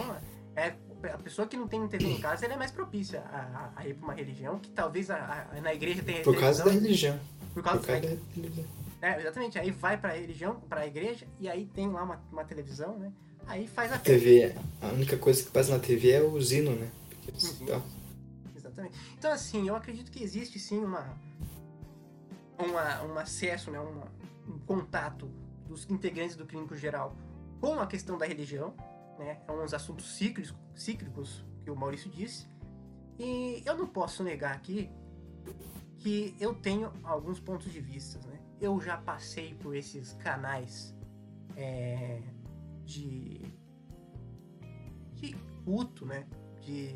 é, a pessoa que não tem TV em casa, ela é mais propícia a, a- a ir para uma religião que talvez a- a- na igreja tenha Por causa da religião. por Por causa causa da da religião. É, exatamente. Aí vai pra religião, pra igreja, e aí tem lá uma, uma televisão, né? Aí faz a TV, a única coisa que passa na TV é o Zino, né? Uhum. tá. Exatamente. Então, assim, eu acredito que existe sim uma. uma um acesso, né? Uma, um contato dos integrantes do clínico geral com a questão da religião, né? É uns assuntos cíclicos, cíclicos que o Maurício disse. E eu não posso negar aqui que eu tenho alguns pontos de vista, né? Eu já passei por esses canais é, de de culto, né? De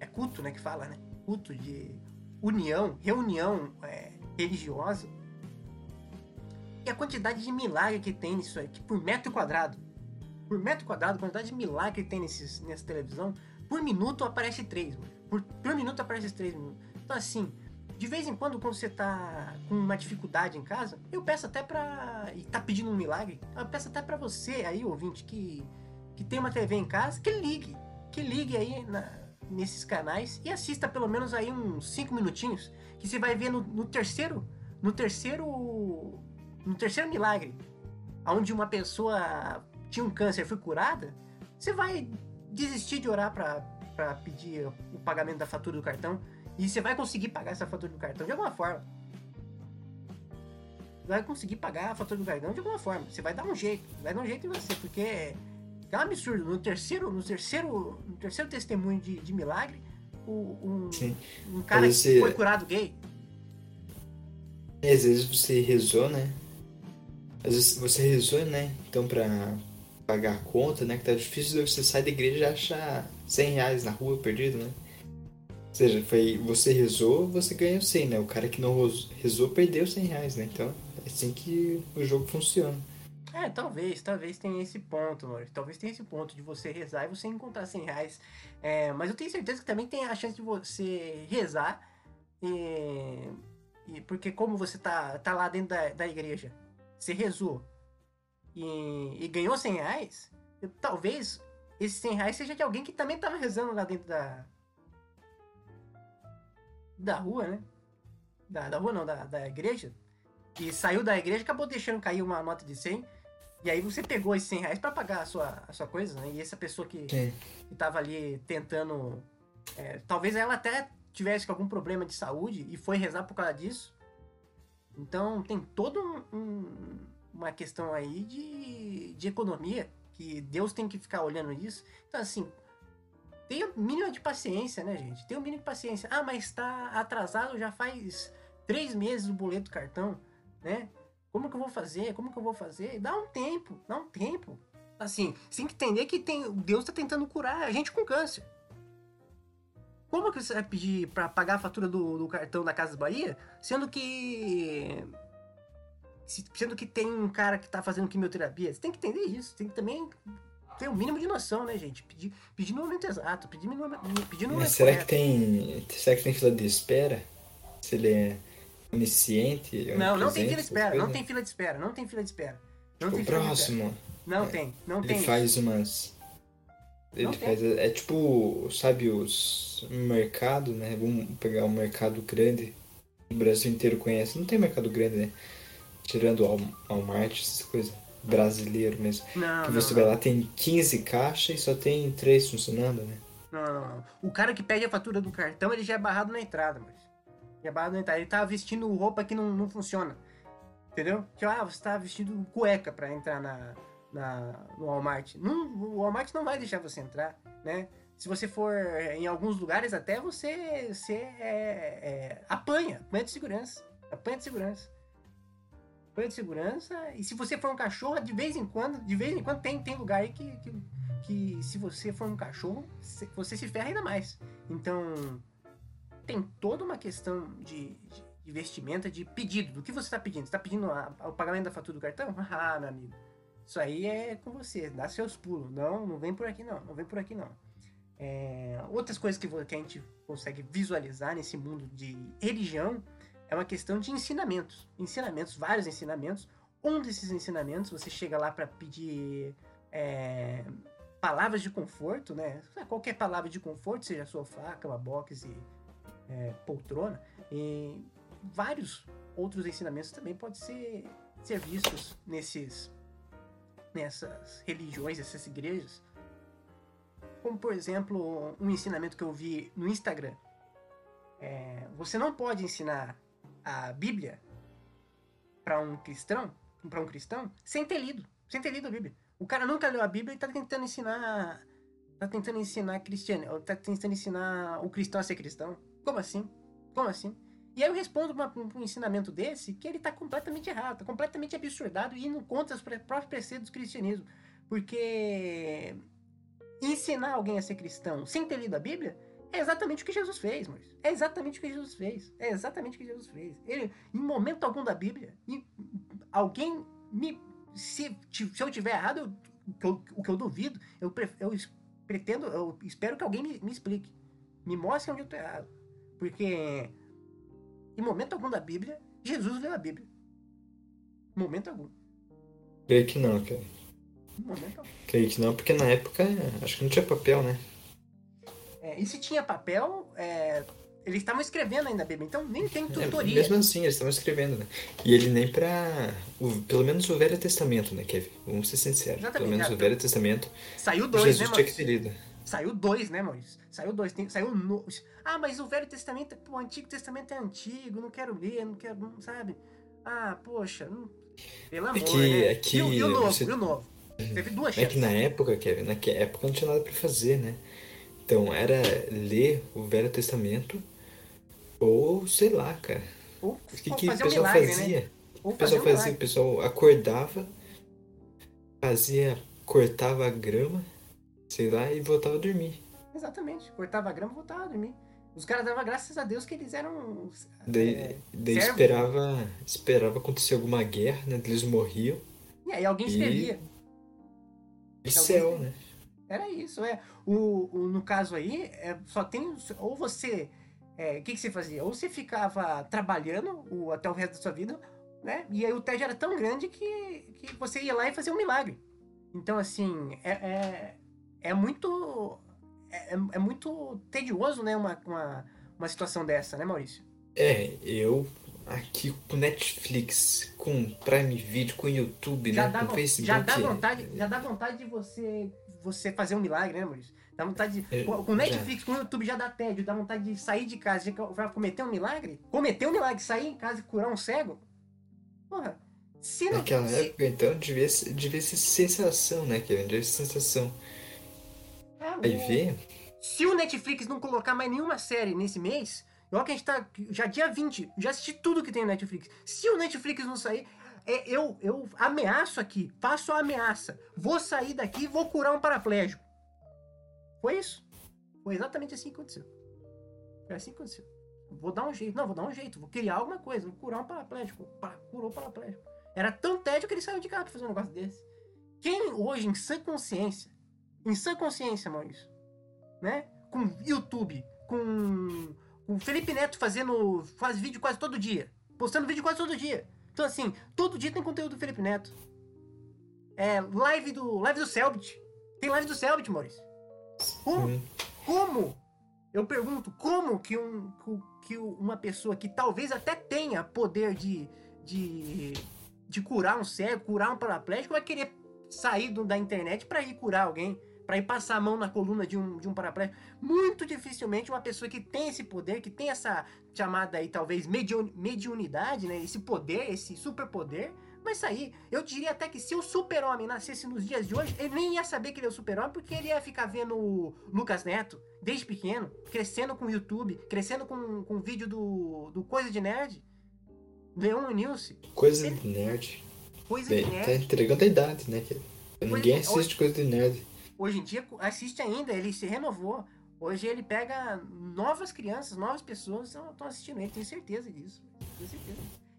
é culto, né? Que fala, né? Culto de união, reunião é, religiosa. E a quantidade de milagre que tem nisso aí, que por metro quadrado, por metro quadrado, a quantidade de milagre que tem nesses, nessa televisão, por minuto aparece três. Por, por minuto aparece três minutos. Então, assim, de vez em quando, quando você tá com uma dificuldade em casa, eu peço até pra. e tá pedindo um milagre, eu peço até pra você aí, ouvinte, que, que tem uma TV em casa, que ligue. Que ligue aí na- nesses canais e assista pelo menos aí uns cinco minutinhos, que você vai ver no, no terceiro. No terceiro. No terceiro milagre, onde uma pessoa tinha um câncer foi curada, você vai desistir de orar pra pedir o pagamento da fatura do cartão. E você vai conseguir pagar essa fatura do cartão de alguma forma. vai conseguir pagar a fatura do cartão de alguma forma. Você vai dar um jeito, vai dar um jeito em você, porque é um absurdo. No terceiro, no terceiro, no terceiro testemunho de, de milagre, o, um, um cara que foi curado gay. Às vezes você rezou, né? Às vezes você rezou, né? Então pra pagar a conta, né? Que tá difícil, você sai da igreja e acha 100 reais na rua perdido, né? Ou seja, foi, você rezou, você ganhou 100, né? O cara que não rezou perdeu 100 reais, né? Então é assim que o jogo funciona. É, talvez, talvez tenha esse ponto, Maurício. Talvez tenha esse ponto de você rezar e você encontrar 100 reais. É, mas eu tenho certeza que também tem a chance de você rezar e, e porque como você tá, tá lá dentro da, da igreja, você rezou e, e ganhou 100 reais, talvez esses 100 reais seja de alguém que também tava rezando lá dentro da, da rua, né? Da, da rua não, da, da igreja. E saiu da igreja acabou deixando cair uma nota de 100. E aí você pegou esses 100 reais pra pagar a sua, a sua coisa, né? E essa pessoa que, que tava ali tentando... É, talvez ela até tivesse algum problema de saúde e foi rezar por causa disso. Então tem toda um, um, uma questão aí de, de economia que Deus tem que ficar olhando isso. Então assim, Tenha o mínimo de paciência, né, gente? Tenha o mínimo de paciência. Ah, mas tá atrasado já faz três meses o boleto cartão, né? Como que eu vou fazer? Como que eu vou fazer? Dá um tempo, dá um tempo. Assim, tem que entender que tem, Deus está tentando curar a gente com câncer. Como que você vai pedir para pagar a fatura do, do, cartão da Casa Bahia, sendo que sendo que tem um cara que tá fazendo quimioterapia? Você tem que entender isso. Tem que também ter o um mínimo de noção, né, gente? Pedir, pedir no momento exato, pedir no, pedir no Mas será correto. que tem. Será que tem fila de espera? Se ele é onisciente? Não, não tem fila de espera, não tem fila de espera, não tem fila de espera. Não tipo, tem próximo. Não é, tem, não ele tem. Ele faz umas. Ele não faz. Tem. É tipo, sabe, os mercado, né? Vamos pegar um mercado grande. O Brasil inteiro conhece. Não tem mercado grande, né? Tirando o Walmart, essas coisas brasileiro mesmo. Não, que você não, vai lá, tem 15 caixas e só tem 3 funcionando, né? Não, não, não. O cara que pede a fatura do cartão, ele já é barrado na entrada, mas. Já é barrado na entrada. Ele tá vestindo roupa que não, não funciona. Entendeu? Tipo, ah, você tá vestindo cueca pra entrar na, na, no Walmart. Não, o Walmart não vai deixar você entrar, né? Se você for em alguns lugares, até você, você é, é, apanha, apanha de segurança. Apanha de segurança banho de segurança. E se você for um cachorro, de vez em quando, de vez em quando tem, tem lugar aí que, que, que se você for um cachorro, você se ferra ainda mais. Então, tem toda uma questão de, de, vestimenta, de pedido. Do que você está pedindo? Você está pedindo a, a, o pagamento da fatura do cartão? [LAUGHS] Ah, meu amigo. Isso aí é com você, dá seus pulos. Não, não vem por aqui não, não vem por aqui não. É, outras coisas que, que a gente consegue visualizar nesse mundo de religião é uma questão de ensinamentos. Ensinamentos, vários ensinamentos. Um desses ensinamentos, você chega lá para pedir é, palavras de conforto, né? Qualquer palavra de conforto, seja sofá, cama box e é, poltrona. E vários outros ensinamentos também podem ser, ser vistos nesses, nessas religiões, essas igrejas. Como, por exemplo, um ensinamento que eu vi no Instagram. É, você não pode ensinar a Bíblia para um cristão, para um cristão, sem ter lido, sem ter lido a Bíblia. O cara nunca leu a Bíblia e tá tentando ensinar, tá tentando ensinar cristiano, tá tentando ensinar o cristão a ser cristão. Como assim? Como assim? E aí eu respondo para um ensinamento desse que ele tá completamente errado, tá completamente absurdado e indo contra os próprios preceitos do cristianismo. Porque ensinar alguém a ser cristão sem ter lido a Bíblia é exatamente o que Jesus fez, mas É exatamente o que Jesus fez. É exatamente o que Jesus fez. Ele, em momento algum da Bíblia, alguém me. Se, se eu tiver errado, eu, o que eu duvido, eu, eu pretendo, eu espero que alguém me, me explique. Me mostre onde eu estou errado. Porque em momento algum da Bíblia, Jesus leu a Bíblia. Em momento algum. Creio que não, cara. Em momento algum. Creio que não, porque na época acho que não tinha papel, né? É, e se tinha papel, é, eles estavam escrevendo ainda Bíblia, então nem tem é, tutoria. É, mesmo assim, eles estavam escrevendo, né? E ele nem pra. O, pelo menos o Velho Testamento, né, Kevin? Vamos ser sinceros. Exatamente, pelo menos o Velho Testamento. Saiu dois, Jesus né, tinha que ter lido. Saiu dois, né, Maurício? Saiu dois. Tem, saiu no... Ah, mas o Velho Testamento, pô, o Antigo Testamento é antigo, não quero ler, não quero, sabe? Ah, poxa, não... pelo amor, É que, né? é que E, o- e o novo, você- e o novo? Teve duas É chances. que na época, Kevin, naquela época não tinha nada pra fazer, né? Então era ler o Velho Testamento ou sei lá, cara. Ou O que, que o fazer um pessoal milagre, fazia? né? O pessoal um fazia, o pessoal acordava, fazia, cortava a grama, sei lá, e voltava a dormir. Exatamente. Cortava a grama e voltava a dormir. Os caras davam graças a Deus que eles eram. Daí, é, daí esperava, esperava acontecer alguma guerra, né? Eles morriam. E aí alguém escrevia. E céu, né? Era isso, é. O, o- no caso aí, é, só tem. Ou você. é, O que, que você fazia? Ou você ficava trabalhando o, até o resto da sua vida, né? E aí o tédio era tão grande que, que você ia lá e fazia um milagre. Então, assim, é, é, é muito. É, é muito tedioso, né? Uma, uma, uma situação dessa, né, Maurício? É, eu aqui com Netflix, com Prime Video, com YouTube, Já né? dá, com Facebook. já dá vontade, já dá vontade de você, você fazer um milagre, né, Maurício? Dá vontade de. É, com, com Netflix, com o YouTube já dá tédio, dá vontade de sair de casa, vai cometer um milagre? Cometer um milagre, sair em casa e curar um cego? Porra, se não. Naquela se- época, então, devia ser, devia ser sensação, né, Kevin? Devia ser sensação. ah, Aí o- vê, Se o Netflix não colocar mais nenhuma série nesse mês, olha que a gente tá. Já dia 20, já assisti tudo que tem no Netflix. Se o Netflix não sair, é, eu, eu ameaço aqui, faço a ameaça. Vou sair daqui e vou curar um paraplégico. Foi isso. Foi exatamente assim que aconteceu. Foi assim que aconteceu. Vou dar um jeito. Não, vou dar um jeito. Vou criar alguma coisa. Vou curar um paraplégico. Pa- curou o paraplégico. Era tão tédio que ele saiu de casa pra fazer um negócio desse. Quem hoje, em sã consciência, em sã consciência, Maurício, né? Com YouTube, com o Felipe Neto fazendo. faz vídeo quase todo dia. Postando vídeo quase todo dia. Então, assim, todo dia tem conteúdo do Felipe Neto. É, live do. Live do Selbit. Tem live do Selbit, Maurício. Como? hum, Como? Eu pergunto, como que, um, que uma pessoa que talvez até tenha poder de, de, de curar um cego, curar um paraplégico, vai querer sair do- da internet para ir curar alguém, para ir passar a mão na coluna de um, de um paraplégico? Muito dificilmente uma pessoa que tem esse poder, que tem essa chamada aí, talvez, mediun, mediunidade, né? Esse poder, esse superpoder, vai sair. Eu diria até que se o super-homem nascesse nos dias de hoje, ele nem ia saber que ele é o super-homem, porque ele ia ficar vendo o Lucas Neto, desde pequeno, crescendo com o YouTube, crescendo com, com vídeo do, do Coisa de Nerd, Leon Nilce, coisa de nerd. Coisa Bem, de tá Nerd. entregando a idade, né? Ninguém assiste coisa de nerd. Hoje em dia assiste ainda, ele se renovou. Hoje ele pega novas crianças, novas pessoas estão assistindo ele, tenho certeza disso. Tenho certeza.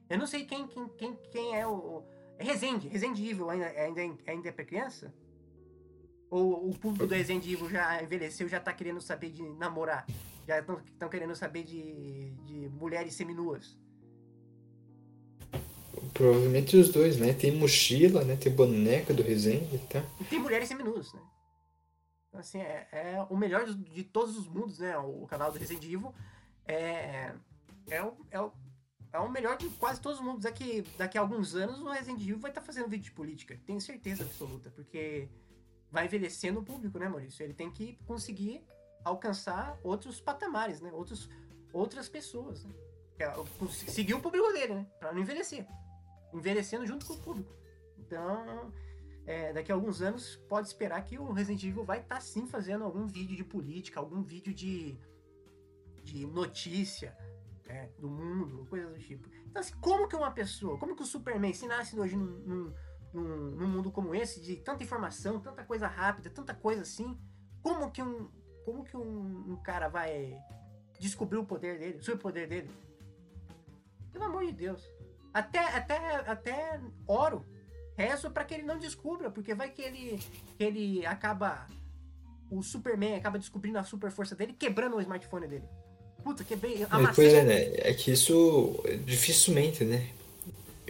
Eu não sei quem, quem, quem, quem é o. É Resende, Resende Evil ainda, ainda, ainda é pra criança? Ou o público do Resende Evil já envelheceu, já tá querendo saber de namorar? Já estão querendo saber de, de mulheres seminuas? Provavelmente os dois, né? Tem mochila, né? Tem boneca do Resende, tá? E tem mulheres seminuas, né? Assim, é, é o melhor de, de todos os mundos, né? O canal do Resident Evil é, é, o, é, o, é o melhor de quase todos os mundos. Daqui, daqui a alguns anos o Resident Evil vai estar fazendo vídeo de política. Tenho certeza absoluta, porque vai envelhecendo o público, né, Maurício? Ele tem que conseguir alcançar outros patamares, né? Outros, outras pessoas, né? É, Seguir o público dele, né? Pra não envelhecer. Envelhecendo junto com o público. Então, é, daqui a alguns anos pode esperar que o Resident Evil vai estar sim fazendo algum vídeo de política, algum vídeo de, de notícia é, do mundo, coisas do tipo. Então, assim, como que uma pessoa, como que o Superman, se nasce hoje num, num, num, mundo como esse, de tanta informação, tanta coisa rápida, tanta coisa assim, como que um, como que um, um cara vai descobrir o poder dele, o superpoder dele? Pelo amor de Deus. Até, até, até oro rezo para que ele não descubra, porque vai que ele, que ele acaba. O Superman acaba descobrindo a super força dele, quebrando o smartphone dele. Puta, quebrei. É, pois é, né? É que isso dificilmente, né?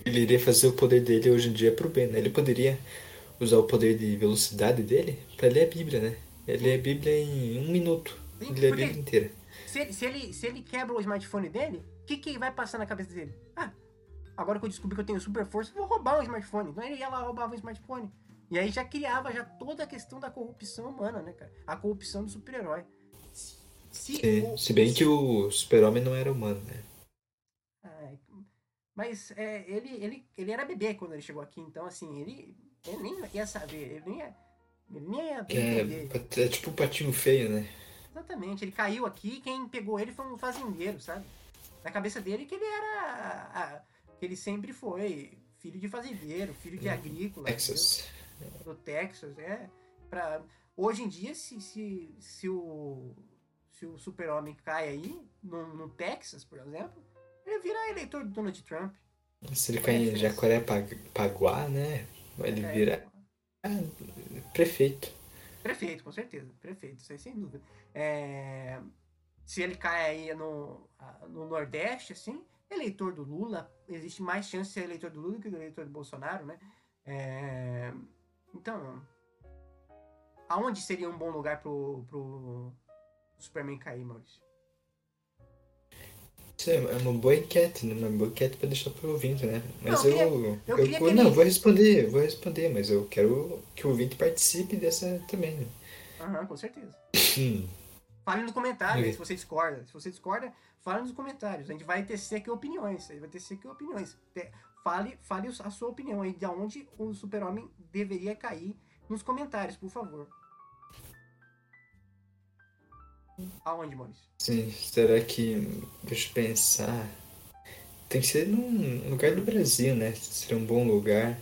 Ele iria fazer o poder dele hoje em dia pro bem, né? Ele poderia usar o poder de velocidade dele pra ler a Bíblia, né? Ele lê a Bíblia em um minuto. Sim, Ele lê a Bíblia inteira. Se, ele- se ele, se ele quebra o smartphone dele, o que, que vai passar na cabeça dele? Ah, agora que eu descobri que eu tenho super força, vou roubar um smartphone. Então ele ia lá roubava um smartphone. E aí já criava já toda a questão da corrupção humana, né, cara? A corrupção do super-herói. Se, se o- se bem que o super-homem não era humano, né? Ai, Mas é, ele, ele, ele era bebê quando ele chegou aqui, então assim, ele, ele nem ia saber, ele nem ia, ele nem ia. É, é tipo um patinho feio, né? Exatamente, ele caiu aqui quem pegou ele foi um fazendeiro, sabe? Na cabeça dele que ele era. A, que ele sempre foi filho de fazendeiro, filho de agrícola. Texas. Do Texas, é. Pra, hoje em dia, se, se, se o, se o super-homem cai aí, no, no Texas, por exemplo, ele vira eleitor do Donald Trump. Se ele cair em Jacaré-Paguá, né? Ele é, vira ah, prefeito. Prefeito, com certeza. Prefeito, isso aí sem dúvida. É, se ele cai aí no, no Nordeste, assim, eleitor do Lula, existe mais chance de ser eleitor do Lula do que do eleitor do Bolsonaro, né? É, então, aonde seria um bom lugar pro, pro Superman cair, Maurício? Isso é uma boa enquete, né? Uma boa enquete pra deixar pro ouvinte, né? Mas não, eu. Eu, eu, eu, eu não, ele... vou responder, vou responder, mas eu quero que o ouvinte participe dessa também, né? Aham, com certeza. Fale nos comentários se você discorda. Se você discorda, fale nos comentários. A gente vai tecer aqui opiniões. A gente vai tecer aqui opiniões. Fale, fale a sua opinião aí de onde o super-homem deveria cair nos comentários, por favor. Aonde, Maurício? Sim, será que. Deixa eu pensar. Tem que ser num lugar do Brasil, né? Seria um bom lugar.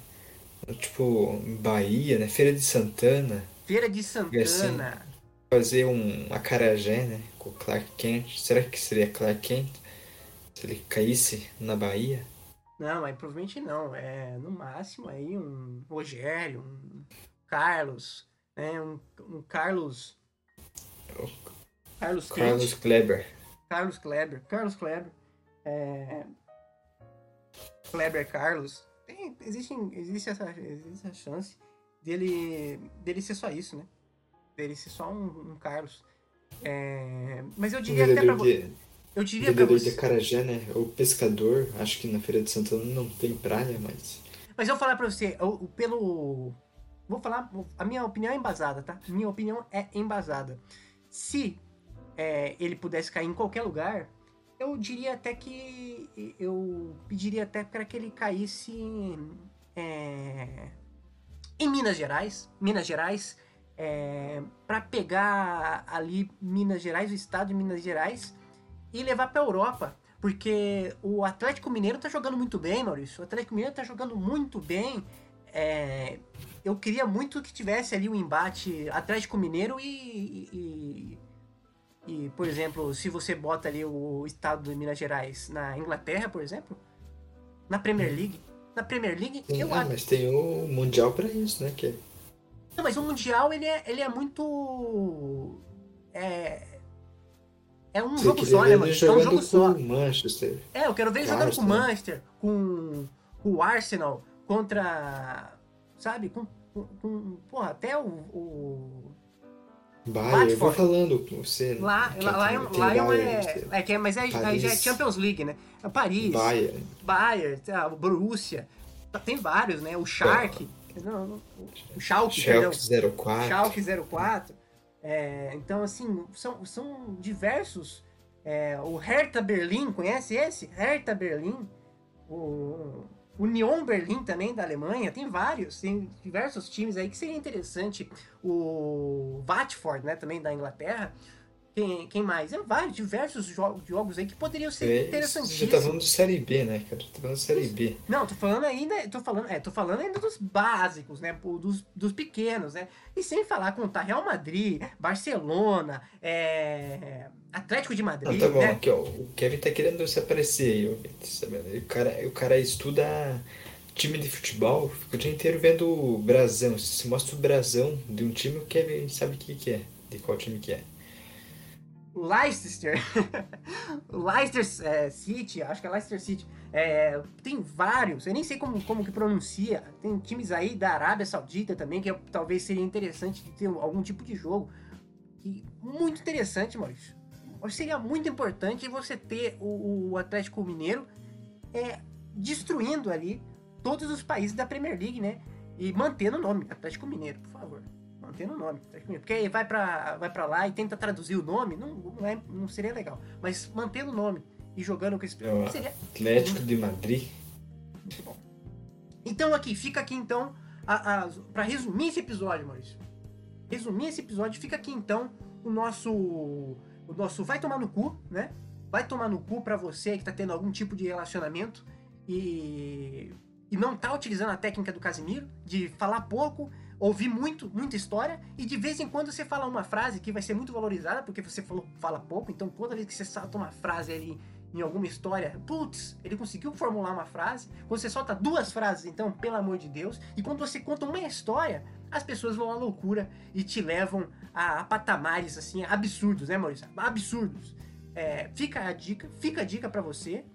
Tipo, Bahia, né? Feira de Santana. Feira de Santana. Fazer um acarajé, né? Com o Clark Kent. Será que seria Clark Kent? Se ele caísse na Bahia? Não, aí provavelmente não. É no máximo aí um Rogério, um Carlos, né? Um, um Carlos. Carlos Carlos Kleber. Carlos Kleber. Carlos Kleber. É... Kleber Carlos. Tem, existe, existe, essa, existe essa chance dele, dele ser só isso, né? Ser só um, um Carlos. É... Mas eu diria até pra você. Eu diria pra você. de Carajé, né? O pescador, acho que na Feira de Santana não tem praia, mas. Mas eu vou falar pra você, eu, pelo. Vou falar. A minha opinião é embasada, tá? Minha opinião é embasada. Se é, ele pudesse cair em qualquer lugar, eu diria até que. Eu pediria até para que ele caísse é, em Minas Gerais. Minas Gerais. É, para pegar ali Minas Gerais, o estado de Minas Gerais, e levar para Europa. Porque o Atlético Mineiro tá jogando muito bem, Maurício. O Atlético Mineiro tá jogando muito bem. É, eu queria muito que tivesse ali o um embate Atlético Mineiro e, e, e, por exemplo, se você bota ali o estado de Minas Gerais na Inglaterra, por exemplo, na Premier uhum. League. Na Premier League, Sim, eu ah, acho. Mas tem o Mundial para isso, né? Que... É Não, mas o Mundial, ele é, ele é muito. É. É um você jogo só, né, mano? É um jogo só. Manchester. É, eu quero ver ele jogando com o Manchester, com, com o Arsenal, contra. Sabe? Com. com, com porra, até o, o Bayern, eu vou falando com você. Lá, lá, lá, lá é, é, que é, mas é, aí já é Champions League, né? É Paris, Bayern, Bayern, tá, Borussia, tem vários, né? O Shark, não, não, o Schalke, Schalke 04. Schalke 04. É, então, assim, são, são diversos. É, o Hertha Berlim, conhece esse? Hertha Berlim. O, Union Berlim também, da Alemanha, tem vários, tem diversos times aí que seria interessante. O Watford, né, também da Inglaterra. Quem, quem mais? É vários, diversos jogos, jogos aí que poderiam ser é, interessantíssimos. Você tá falando de Série B, né, cara? Tô falando de Série B. Não, tô falando ainda, tô falando, é, tô falando ainda dos básicos, né, dos, dos pequenos, né? E sem falar contar Real Madrid, Barcelona, é, Atlético de Madrid, ah, tá bom, né? aqui, ó, o Kevin tá querendo se aparecer aí, ó, o cara, o cara estuda time de futebol, fica o dia inteiro vendo o brasão. Se mostra o brasão de um time, o Kevin sabe o que, que é, de qual time que é. Leicester, [LAUGHS] Leicester é, City, acho que é Leicester City, é, tem vários, eu nem sei como, como que pronuncia, tem times aí da Arábia Saudita também, que talvez seria interessante ter algum tipo de jogo, e muito interessante, Maurício. Seria muito importante você ter o, o Atlético Mineiro é, destruindo ali todos os países da Premier League, né? E mantendo o nome Atlético Mineiro, por favor mantendo o nome. Porque aí vai pra, vai pra lá e tenta traduzir o nome, não, não, é, não seria legal. Mas mantendo o nome e jogando com esse. É seria... Atlético de Madrid. muito bom. Então aqui, fica aqui então, a, a, para resumir esse episódio, Maurício. Resumir esse episódio, fica aqui então o nosso, o nosso vai tomar no cu, né? Vai tomar no cu para você que tá tendo algum tipo de relacionamento e, e não tá utilizando a técnica do Casimiro de falar pouco, ouvir muito, muita história e de vez em quando você fala uma frase que vai ser muito valorizada porque você falou, fala pouco, então toda vez que você solta uma frase ali em alguma história, putz, ele conseguiu formular uma frase. Quando você solta duas frases, então, pelo amor de Deus, e quando você conta uma história, as pessoas vão à loucura e te levam a, a patamares assim absurdos, né, Maurício? Absurdos. É, fica a dica, fica a dica para você.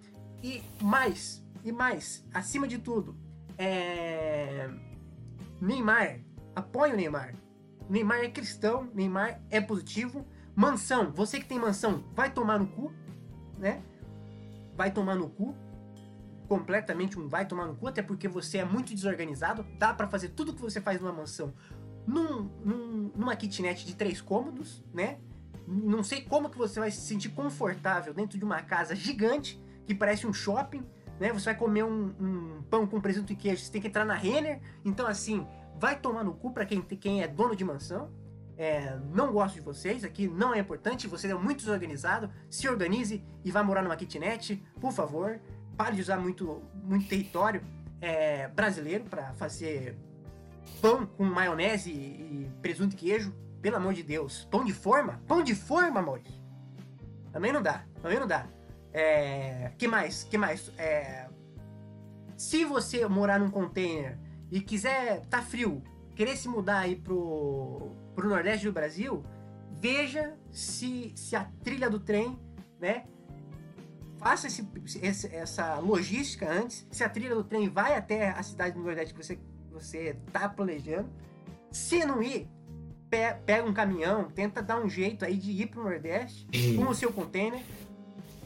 E mais, e mais, acima de tudo, é... Neymar, apoia o Neymar. Neymar é cristão, Neymar é positivo. Mansão, você que tem mansão, vai tomar no cu, né? vai tomar no cu. Completamente um vai tomar no cu, até porque você é muito desorganizado. Dá para fazer tudo que você faz numa mansão num, num, numa kitnet de três cômodos, né? Não sei como que você vai se sentir confortável dentro de uma casa gigante que parece um shopping, né? Você vai comer um, um pão com presunto e queijo, você tem que entrar na Renner. Então, assim, vai tomar no cu para quem, quem é dono de mansão. É, não gosto de vocês, aqui não é importante, você é muito desorganizado, se organize e vá morar numa kitnet, por favor. Pare de usar muito, muito território é, brasileiro para fazer pão com maionese e, presunto e queijo. Pelo amor de Deus. Pão de forma? Pão de forma, Maurício. Também não dá, também não dá. É, que mais? Que mais? É, se você morar num container e quiser tá frio, querer se mudar aí pro para o Nordeste do Brasil, veja se, se a trilha do trem, né? Faça esse, esse, essa logística antes, se a trilha do trem vai até a cidade do Nordeste que você você tá planejando. Se não ir, pe, pega um caminhão, tenta dar um jeito aí de ir para o Nordeste com o seu container.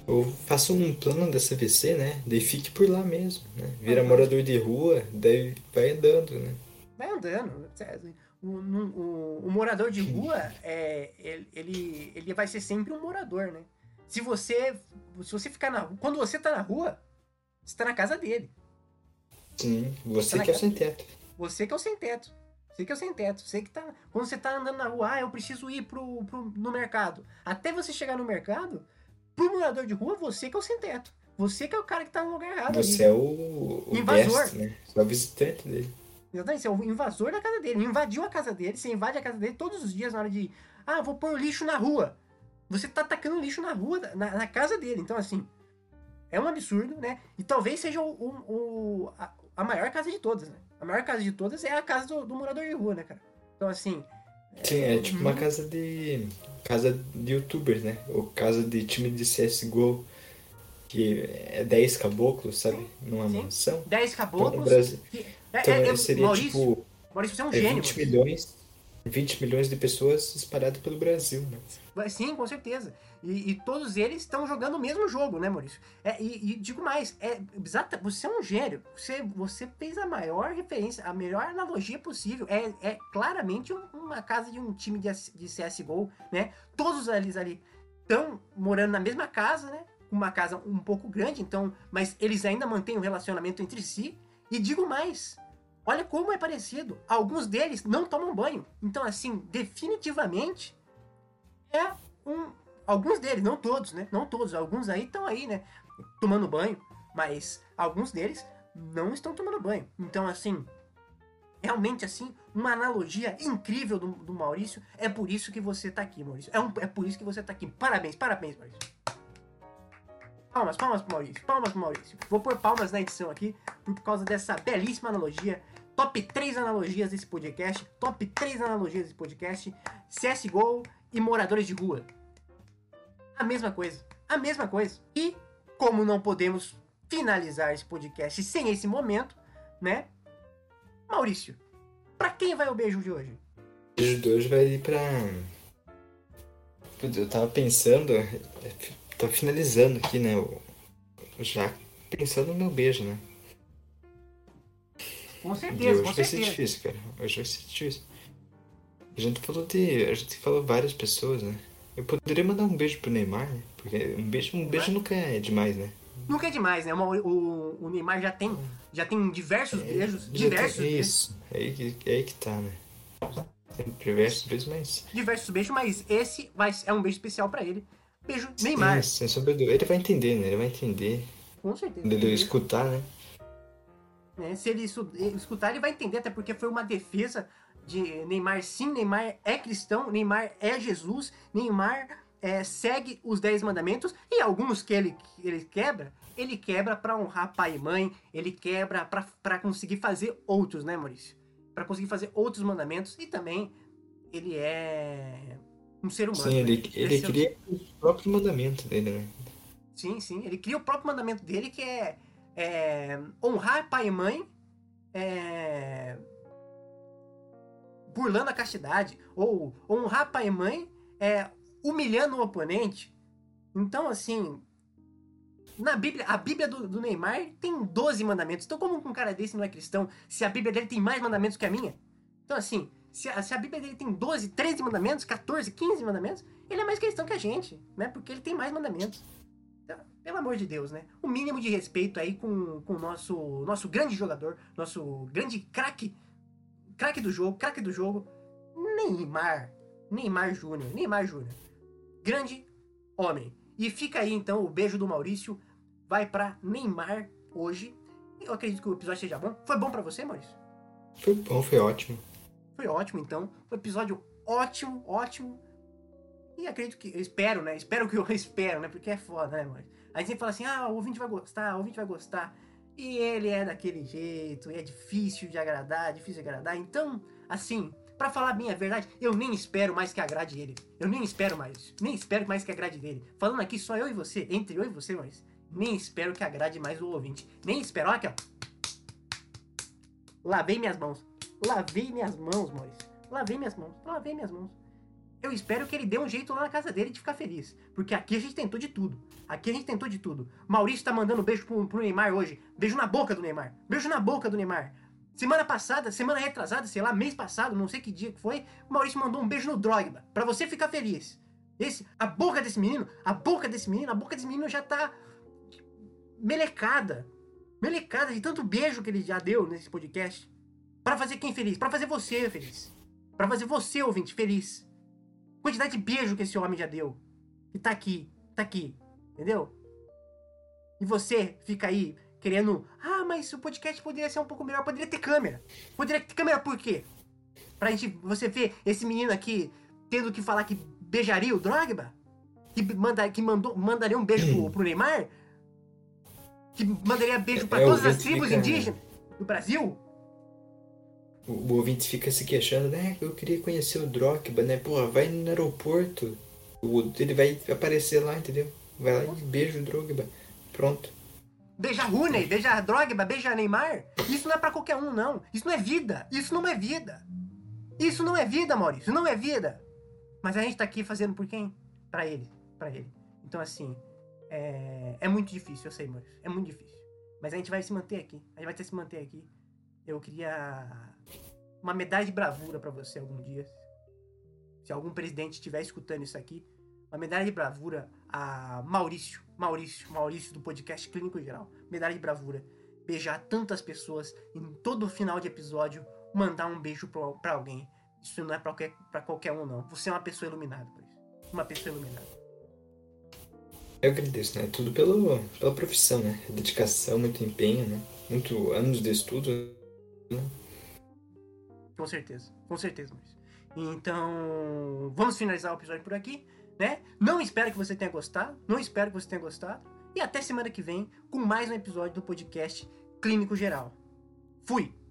Ou faça um plano da CVC, né? Daí fique por lá mesmo, né? Vira uhum. morador de rua, daí vai andando, né? Vai andando o, o, o morador de rua, é, ele, ele vai ser sempre um morador, né? Se você, se você ficar na rua, quando você tá na rua, você tá na casa dele. Sim, você, tá que é o sem teto. Você que é o sem teto. Você que é o sem teto. Você que tá. Quando você tá andando na rua, ah, eu preciso ir pro, pro, no mercado. Até você chegar no mercado, pro morador de rua, você que é o sem teto. Você que é o cara que tá no lugar errado. Você ali. é o, o invasor. Guest, né? Você é o visitante dele. Exatamente, você é o invasor da casa dele. Invadiu a casa dele, você invade a casa dele todos os dias na hora de. Ah, vou pôr lixo na rua. Você tá atacando lixo na rua, na, na casa dele. Então, assim, é um absurdo, né? E talvez seja o, o, o a, a, maior casa de todas, né? A maior casa de todas é a casa do, do morador de rua, né, cara? Então, assim. Sim, é, é tipo uma casa de. Casa de youtubers, né? Ou casa de time de CSGO que é 10 caboclos, sabe? Numa Sim. mansão. 10 caboclos. Então, no Brasil... Que é, então, é, é, seria Maurício, tipo. Maurício, você é um gênio. 20 milhões, 20 milhões de pessoas espalhadas pelo Brasil, né? Sim, com certeza. E, e todos eles estão jogando o mesmo jogo, né, Maurício? É, e, e, digo mais, é exata, você é um gênio. Você, você fez a maior referência, a melhor analogia possível. É, é claramente uma casa de um time de, de CSGO, né? Todos eles ali estão morando na mesma casa, né? Uma casa um pouco grande, então, mas eles ainda mantêm o um relacionamento entre si. E digo mais, olha como é parecido. Alguns deles não tomam banho. Então, assim, definitivamente é um. Alguns deles, não todos, né? Não todos. Alguns aí estão aí, né? Tomando banho. Mas alguns deles não estão tomando banho. Então, assim, realmente, assim, uma analogia incrível do, do Maurício. É por isso que você tá aqui, Maurício. É, um, é por isso que você tá aqui. Parabéns, parabéns, Maurício. Palmas, palmas pro Maurício, palmas pro Maurício. Vou pôr palmas na edição aqui por causa dessa belíssima analogia. Top 3 analogias desse podcast. Top 3 analogias desse podcast. CSGO e moradores de rua. A mesma coisa. A mesma coisa. E como não podemos finalizar esse podcast sem esse momento, né? Maurício, para quem vai o beijo de hoje? O beijo de hoje vai ir pra. Eu tava pensando, tô finalizando aqui, né? Já pensando no meu beijo, né? Com certeza, hoje com vai certeza. ser difícil, cara. Hoje vai ser difícil. A gente falou de. A gente falou várias pessoas, né? Eu poderia mandar um beijo pro Neymar, né? Porque um beijo, um beijo nunca é demais, né? Nunca é demais, né? O, o, o Neymar já tem, já tem diversos É, beijos. Diversos tem- beijos. Isso, é aí que, é aí que tá, né? Tem diversos beijos, mas. Diversos beijos, mas esse vai, é um beijo especial pra ele. Beijo Neymar, Sim, sem sombra. Ele vai entender, né? Ele vai entender. com certeza. Ele escutar, né? Né? Se ele escutar, ele vai entender, até porque foi uma defesa de Neymar sim, Neymar é cristão, Neymar é Jesus, Neymar é, segue os 10 mandamentos e alguns que ele, ele quebra, ele quebra pra honrar pai e mãe, ele quebra pra conseguir fazer outros, né, Maurício? Pra conseguir fazer outros mandamentos e também ele é um ser humano. Sim, ele, né? ele ser- cria o próprio mandamento dele, né? Sim, sim. Ele cria o próprio mandamento dele, que é, é, honrar pai e mãe, é, burlando a castidade, ou honrar pai e mãe, é, humilhando o oponente. Então, assim, na Bíblia, a Bíblia do, do Neymar tem 12 mandamentos. Então, como um cara desse não é cristão, se a Bíblia dele tem mais mandamentos que a minha? Então, assim, se a, se a Bíblia dele tem 12, 13 mandamentos, 14, 15 mandamentos, ele é mais cristão que a gente, né? Porque ele tem mais mandamentos. Pelo amor de Deus, né? O mínimo de respeito aí com, com o nosso, nosso grande jogador, nosso grande craque, craque do jogo, craque do jogo, Neymar. Neymar Júnior, Neymar Júnior. Grande homem. E fica aí então o beijo do Maurício vai pra Neymar hoje. Eu acredito que o episódio seja bom. Foi bom pra você, Maurício? Foi bom, foi ótimo. Foi ótimo, então. Foi um episódio ótimo, ótimo. E acredito que. Eu espero, né? Espero que eu [LAUGHS] espero, né? Porque é foda, né, mano? Aí sempre fala assim: ah, o ouvinte vai gostar, o ouvinte vai gostar. E ele é daquele jeito, e é difícil de agradar, difícil de agradar. Então, assim, pra falar a minha verdade, eu nem espero mais que agrade ele. Eu nem espero mais. Nem espero mais que agrade dele. Falando aqui só eu e você, entre eu e você, mas nem espero que agrade mais o ouvinte. Nem espero. Olha aqui, ó. Lavei minhas mãos. Lavei minhas mãos, Maurício. Lavei minhas mãos. Lavei minhas mãos. Eu espero que ele dê um jeito lá na casa dele de ficar feliz. Porque aqui a gente tentou de tudo. Aqui a gente tentou de tudo. Maurício tá mandando beijo pro, pro Neymar hoje. Beijo na boca do Neymar. Beijo na boca do Neymar. Semana passada, semana retrasada, sei lá, mês passado, não sei que dia que foi, o Maurício mandou um beijo no Drogba. Pra você ficar feliz. Esse, a boca desse menino, a boca desse menino, a boca desse menino já tá melecada. Melecada de tanto beijo que ele já deu nesse podcast. Pra fazer quem feliz? Pra fazer você feliz. Pra fazer você, ouvinte, feliz. Quantidade de beijo que esse homem já deu. E tá aqui, tá aqui. Entendeu? E você fica aí querendo. Ah, mas o podcast poderia ser um pouco melhor. Poderia ter câmera. Poderia ter câmera por quê? Pra gente. Você ver esse menino aqui tendo que falar que beijaria o Drogba? Que, manda, que mandou, mandaria um beijo pro, pro Neymar? Que mandaria beijo pra É, o todas as tribos fica- indígenas do Brasil? O, o ouvinte fica se queixando, né? Eu queria conhecer o Drogba, né? Porra, vai no aeroporto. O, ele vai aparecer lá, entendeu? Vai lá e beija o Drogba. Pronto. Beija Rooney, beija Drogba, beija Neymar. Isso não é pra qualquer um, não. Isso não é vida. Isso não é vida. Isso não é vida, Maurício. Não é vida. Mas a gente tá aqui fazendo por quem? Pra ele. Pra ele. Então, assim, é, é muito difícil, eu sei, Maurício. É muito difícil. Mas a gente vai se manter aqui. A gente vai ter que se manter aqui. Eu queria uma medalha de bravura pra você algum dia. Se algum presidente estiver escutando isso aqui, uma medalha de bravura a Maurício, Maurício, Maurício do podcast Clínico Geral. Medalha de bravura. Beijar tantas pessoas em todo final de episódio, mandar um beijo pra alguém. Isso não é pra qualquer, pra qualquer um, não. Você é uma pessoa iluminada, por isso. Uma pessoa iluminada. Eu agradeço, né? Tudo pelo, pela profissão, né? Dedicação, muito empenho, né? Muito anos de estudo. Com certeza, com certeza, Maurício. Então, vamos finalizar o episódio por aqui, né? Não espero que você tenha gostado, não espero que você tenha gostado. E até semana que vem com mais um episódio do podcast Clínico Geral. Fui!